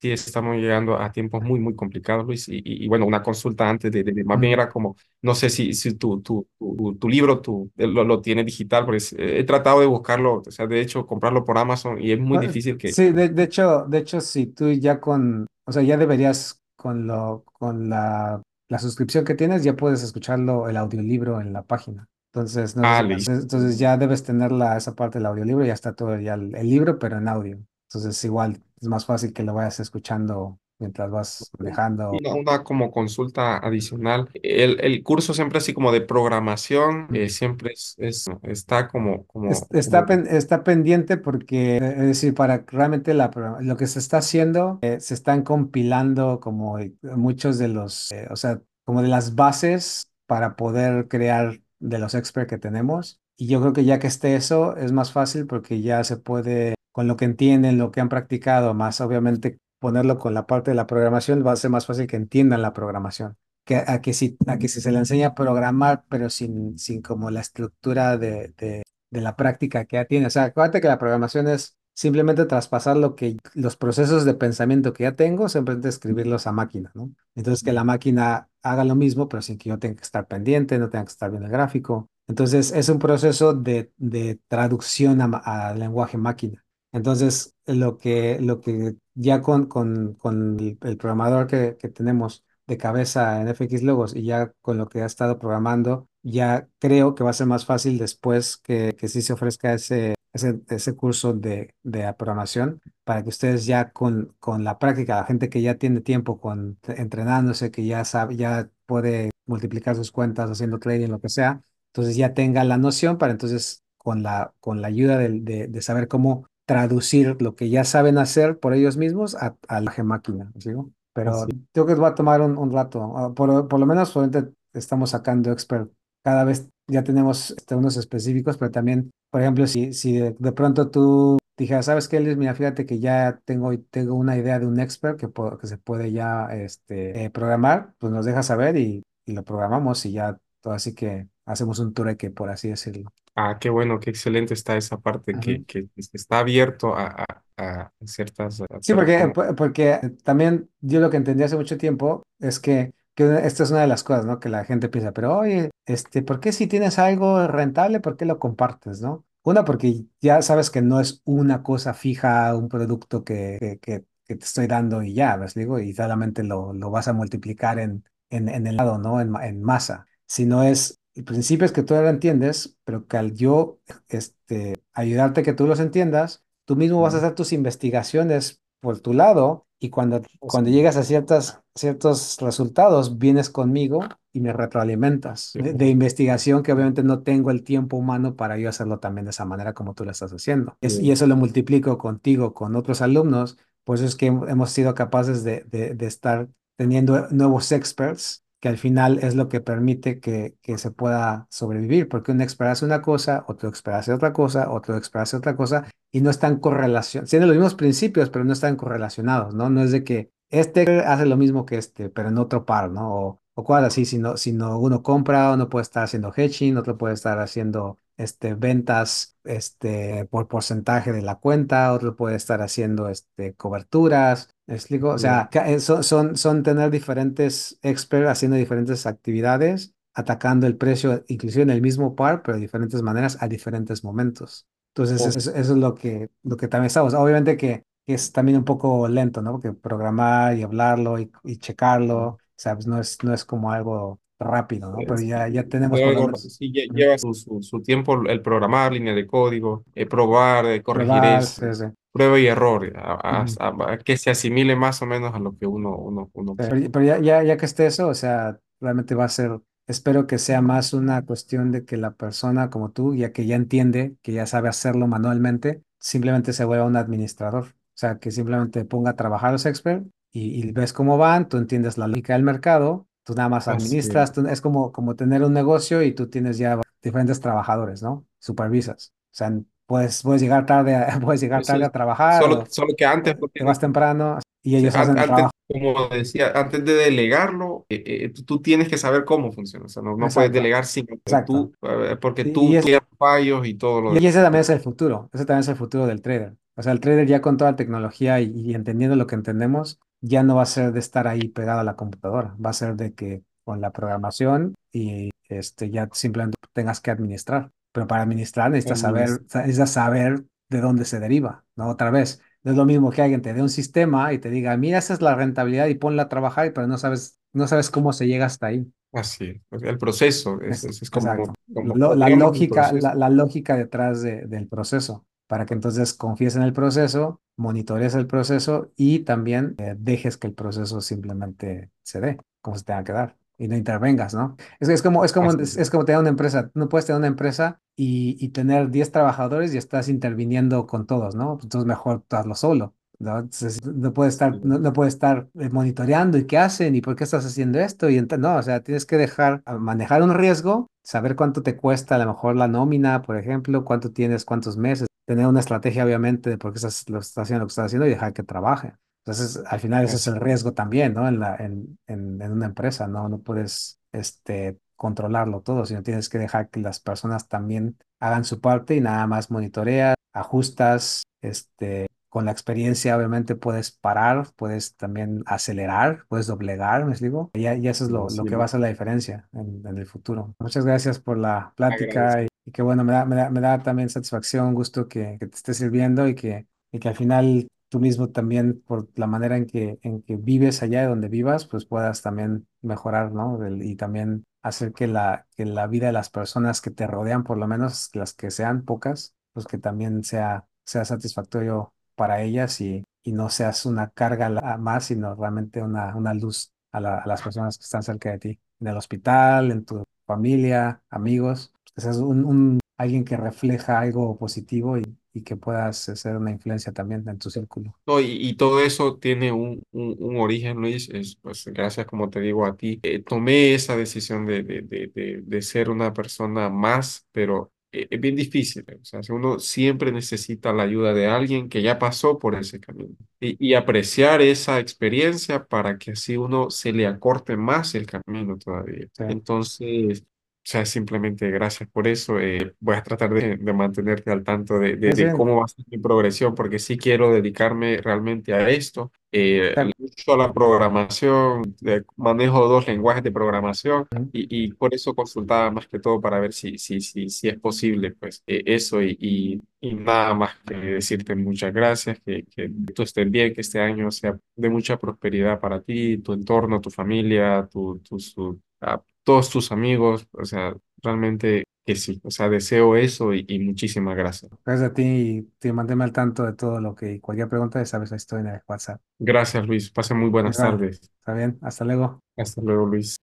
sí estamos llegando a tiempos muy, muy complicados, Luis. Y, y, y bueno, una consulta antes de, de- de- más bien era como, no sé si, si tu, tu, tu, tu libro tu, eh, lo, lo tiene digital, porque es- he tratado de buscarlo, o sea, de hecho, comprarlo por Amazon y es muy Ah, difícil que... Sí, de, de hecho, de hecho, si tú ya con, o sea, ya deberías con lo, con la, la suscripción que tienes, ya puedes escucharlo, el audiolibro en la página. Entonces, no Ah, entonces ya debes tener la, esa parte del audiolibro, ya está todo ya el, el libro, pero en audio. Entonces, igual es más fácil que lo vayas escuchando mientras vas manejando. Una, una como consulta adicional. El, el curso siempre así como de programación, eh, siempre es, es- está como, Es- como, Está, como está pendiente porque, eh, es decir, para realmente la, lo que se está haciendo, eh, se están compilando como muchos de los, eh, o sea, como de las bases para poder crear de los experts que tenemos. Y yo creo que ya que esté eso, es más fácil porque ya se puede, con lo que entienden, lo que han practicado, más obviamente ponerlo con la parte de la programación, va a ser más fácil que entiendan la programación que, a que si, a que si se le enseña a programar, pero sin, sin como la estructura de, de, de la práctica que ya tiene. O sea, acuérdate que la programación es simplemente traspasar lo que, los procesos de pensamiento que ya tengo, simplemente escribirlos a máquina, ¿no? Entonces que la máquina haga lo mismo, pero sin que yo tenga que estar pendiente, no tenga que estar viendo el gráfico. Entonces es un proceso de, de traducción a, a lenguaje máquina. Entonces, lo que, lo que ya con, con, con el, programador que, que tenemos de cabeza en FX Logos y ya con lo que ha estado programando, ya creo que va a ser más fácil después que, que sí se ofrezca ese, ese, ese curso de, de programación para que ustedes ya con, con la práctica, la gente que ya tiene tiempo con, entrenándose, que ya sabe, ya puede multiplicar sus cuentas haciendo trading, lo que sea, entonces ya tenga la noción para entonces con la, con la ayuda de, de saber cómo traducir lo que ya saben hacer por ellos mismos a, a la máquina, ¿sigo? Pero Así, creo que va a tomar un, un rato. Ah, Por, por lo menos ahorita estamos sacando expert. Cada vez ya tenemos este, unos específicos, pero también, por ejemplo, si, si de, de pronto tú dijeras, ¿sabes qué, Luis? Mira, fíjate que ya tengo, tengo una idea de un expert que, que se puede ya este, eh, programar, pues nos dejas saber y, y lo programamos y ya todo así que hacemos un trueque, por así decirlo. ah, qué bueno, qué excelente está esa parte que, que, está abierto a, a, a ciertas, a Sí, porque, porque también yo lo que entendí hace mucho tiempo es que, que esta es una de las cosas, ¿no? Que la gente piensa, pero oye, este, ¿por qué si tienes algo rentable, por qué lo compartes, ¿no? Una, porque ya sabes que no es una cosa fija, un producto que, que, que- que te estoy dando y ya, ¿ves? Digo, y solamente lo, lo vas a multiplicar en, en, en el lado, ¿no? En, en masa, sino es, el principio es que tú lo entiendes, pero que al yo, este, ayudarte a que tú los entiendas, Tú mismo vas a hacer tus investigaciones por tu lado y cuando, cuando llegas a ciertas, ciertos resultados, vienes conmigo y me retroalimentas de, de investigación que obviamente no tengo el tiempo humano para yo hacerlo también de esa manera como tú lo estás haciendo. Es- y eso lo multiplico contigo, con otros alumnos. Por eso es que hem- hemos sido capaces de, de, de estar teniendo nuevos experts que al final es lo que permite que, que se pueda sobrevivir, porque un expert hace una cosa, otro expert hace otra cosa, otro expert hace otra cosa, y no están correlacionados, tienen los mismos principios, pero no están correlacionados, ¿no? No es de que este hace lo mismo que este, pero en otro par, ¿no? O, o así, sino, sino uno compra, uno puede estar haciendo hedging, otro puede estar haciendo este, ventas este, por porcentaje de la cuenta, otro puede estar haciendo este, coberturas. ¿Me explico? O sea, eh, son, son, son tener diferentes experts haciendo diferentes actividades, atacando el precio, inclusive en el mismo par, pero de diferentes maneras a diferentes momentos. Entonces, eso, eso es lo que, lo que también estamos. Obviamente que es también un poco lento, ¿no? Porque programar y hablarlo y, y checarlo, ¿sabes? No es, no es como algo rápido, ¿no? Pero ya, ya tenemos menos sí, lleva su, su, su tiempo el programar, línea de código, eh, probar, eh, corregir probar, eso, sí, sí. Prueba y error, a- a- a- a que se asimile más o menos a lo que uno, uno, uno Pero, pero ya, ya, ya que esté eso, o sea, realmente va a ser, espero que sea más una cuestión de que la persona como tú, ya que ya entiende, que ya sabe hacerlo manualmente, simplemente se vuelva un administrador. O sea, que simplemente ponga a trabajar los experts y, y ves cómo van, tú entiendes la lógica del mercado, tú nada más administras, tú- es como, como tener un negocio y tú tienes ya diferentes trabajadores, ¿no? Supervisas. O sea, puedes, puedes llegar tarde a, puedes llegar tarde Sí, a trabajar solo, solo que antes, porque te vas temprano y Sí, ellos an- hacen el Antes, trabajo. como decía, antes de delegarlo, eh, eh, tú, tú tienes que saber cómo funciona. O sea, no, no puedes delegar sin tú, porque tú es, tienes fallos y todo lo y ese también es el futuro, ese también es el futuro del trader. O sea, el trader ya con toda la tecnología y, y entendiendo lo que entendemos, ya no va a ser de estar ahí pegado a la computadora, va a ser de que con la programación y este, ya simplemente tengas que administrar. Pero para administrar necesitas saber, necesitas saber de dónde se deriva, ¿no? Otra vez, no es lo mismo que alguien te dé un sistema y te diga, mira, esa es la rentabilidad y ponla a trabajar, pero no sabes, no sabes cómo se llega hasta ahí. Así, o sea, el proceso, es, Es, como, exacto. como, Lo- la lógica, la, la lógica detrás de- del proceso, para que entonces confíes en el proceso, monitores el proceso y también eh, dejes que el proceso simplemente se dé, como se tenga que dar, y no intervengas, ¿no? Es, es como, es como, es, es como tener una empresa. No puedes tener una empresa y, y tener 10 trabajadores y estás interviniendo con todos, ¿no? Entonces mejor hazlo solo. ¿no? Entonces, no puedes estar, no, no puedes estar eh, monitoreando y qué hacen y por qué estás haciendo esto. Y no, o sea, tienes que dejar manejar un riesgo, saber cuánto te cuesta a lo mejor la nómina, por ejemplo, cuánto tienes, cuántos meses, tener una estrategia obviamente de por qué estás, lo estás haciendo lo que estás haciendo y dejar que trabaje. Entonces, al final ese es el riesgo también, ¿no? En la, en, en, en una empresa, ¿no? No puedes, este, controlarlo todo, sino tienes que dejar que las personas también hagan su parte y nada más monitoreas, ajustas, este, con la experiencia obviamente puedes parar, puedes también acelerar, puedes doblegar, me explico. Y, y eso es lo, lo así, que va a hacer la diferencia en, en el futuro. Muchas gracias por la plática y, y que bueno, me da, me da, me da también satisfacción, gusto que, que te esté sirviendo y que, y que al final tú mismo también por la manera en que, en que vives allá de donde vivas, pues puedas también mejorar, ¿no? Y también hacer que la, que la vida de las personas que te rodean, por lo menos las que sean pocas, pues que también sea, sea satisfactorio para ellas y, y no seas una carga más, sino realmente una, una luz a, la- las personas que están cerca de ti, en el hospital, en tu familia, amigos, que seas un alguien que refleja algo positivo y, y que puedas hacer una influencia también en tu círculo. No, y, y todo eso tiene un, un, un origen, Luis, es pues gracias, como te digo a ti, eh, tomé esa decisión de, de, de, de, de ser una persona más, pero eh, es bien difícil, eh, o sea, uno siempre necesita la ayuda de alguien que ya pasó por ese camino y, y apreciar esa experiencia para que así uno se le acorte más el camino todavía. Sí, Entonces... O sea, simplemente gracias por eso. eh, voy a tratar de, de mantenerte al tanto de, de, sí, sí, de cómo va a ser mi progresión, porque sí quiero dedicarme realmente a esto. Eh, tal- mucho a la programación, de- manejo dos lenguajes de programación ujú. y, y por eso consultaba más que todo para ver si, si, si, si es posible, pues eh, eso y, y, y nada más que decirte muchas gracias, que, que tú estés bien, que este año sea de mucha prosperidad para ti, tu entorno, tu familia, tu, tu, su- a todos tus amigos, o sea, realmente que sí, o sea, deseo eso y, y muchísimas gracias. Gracias a ti y te manténme al tanto de todo lo que cualquier pregunta, ya sabes, ahí estoy en el WhatsApp. Gracias, Luis. Pasen muy buenas Igual, tardes. está bien, hasta luego. Hasta luego, Luis.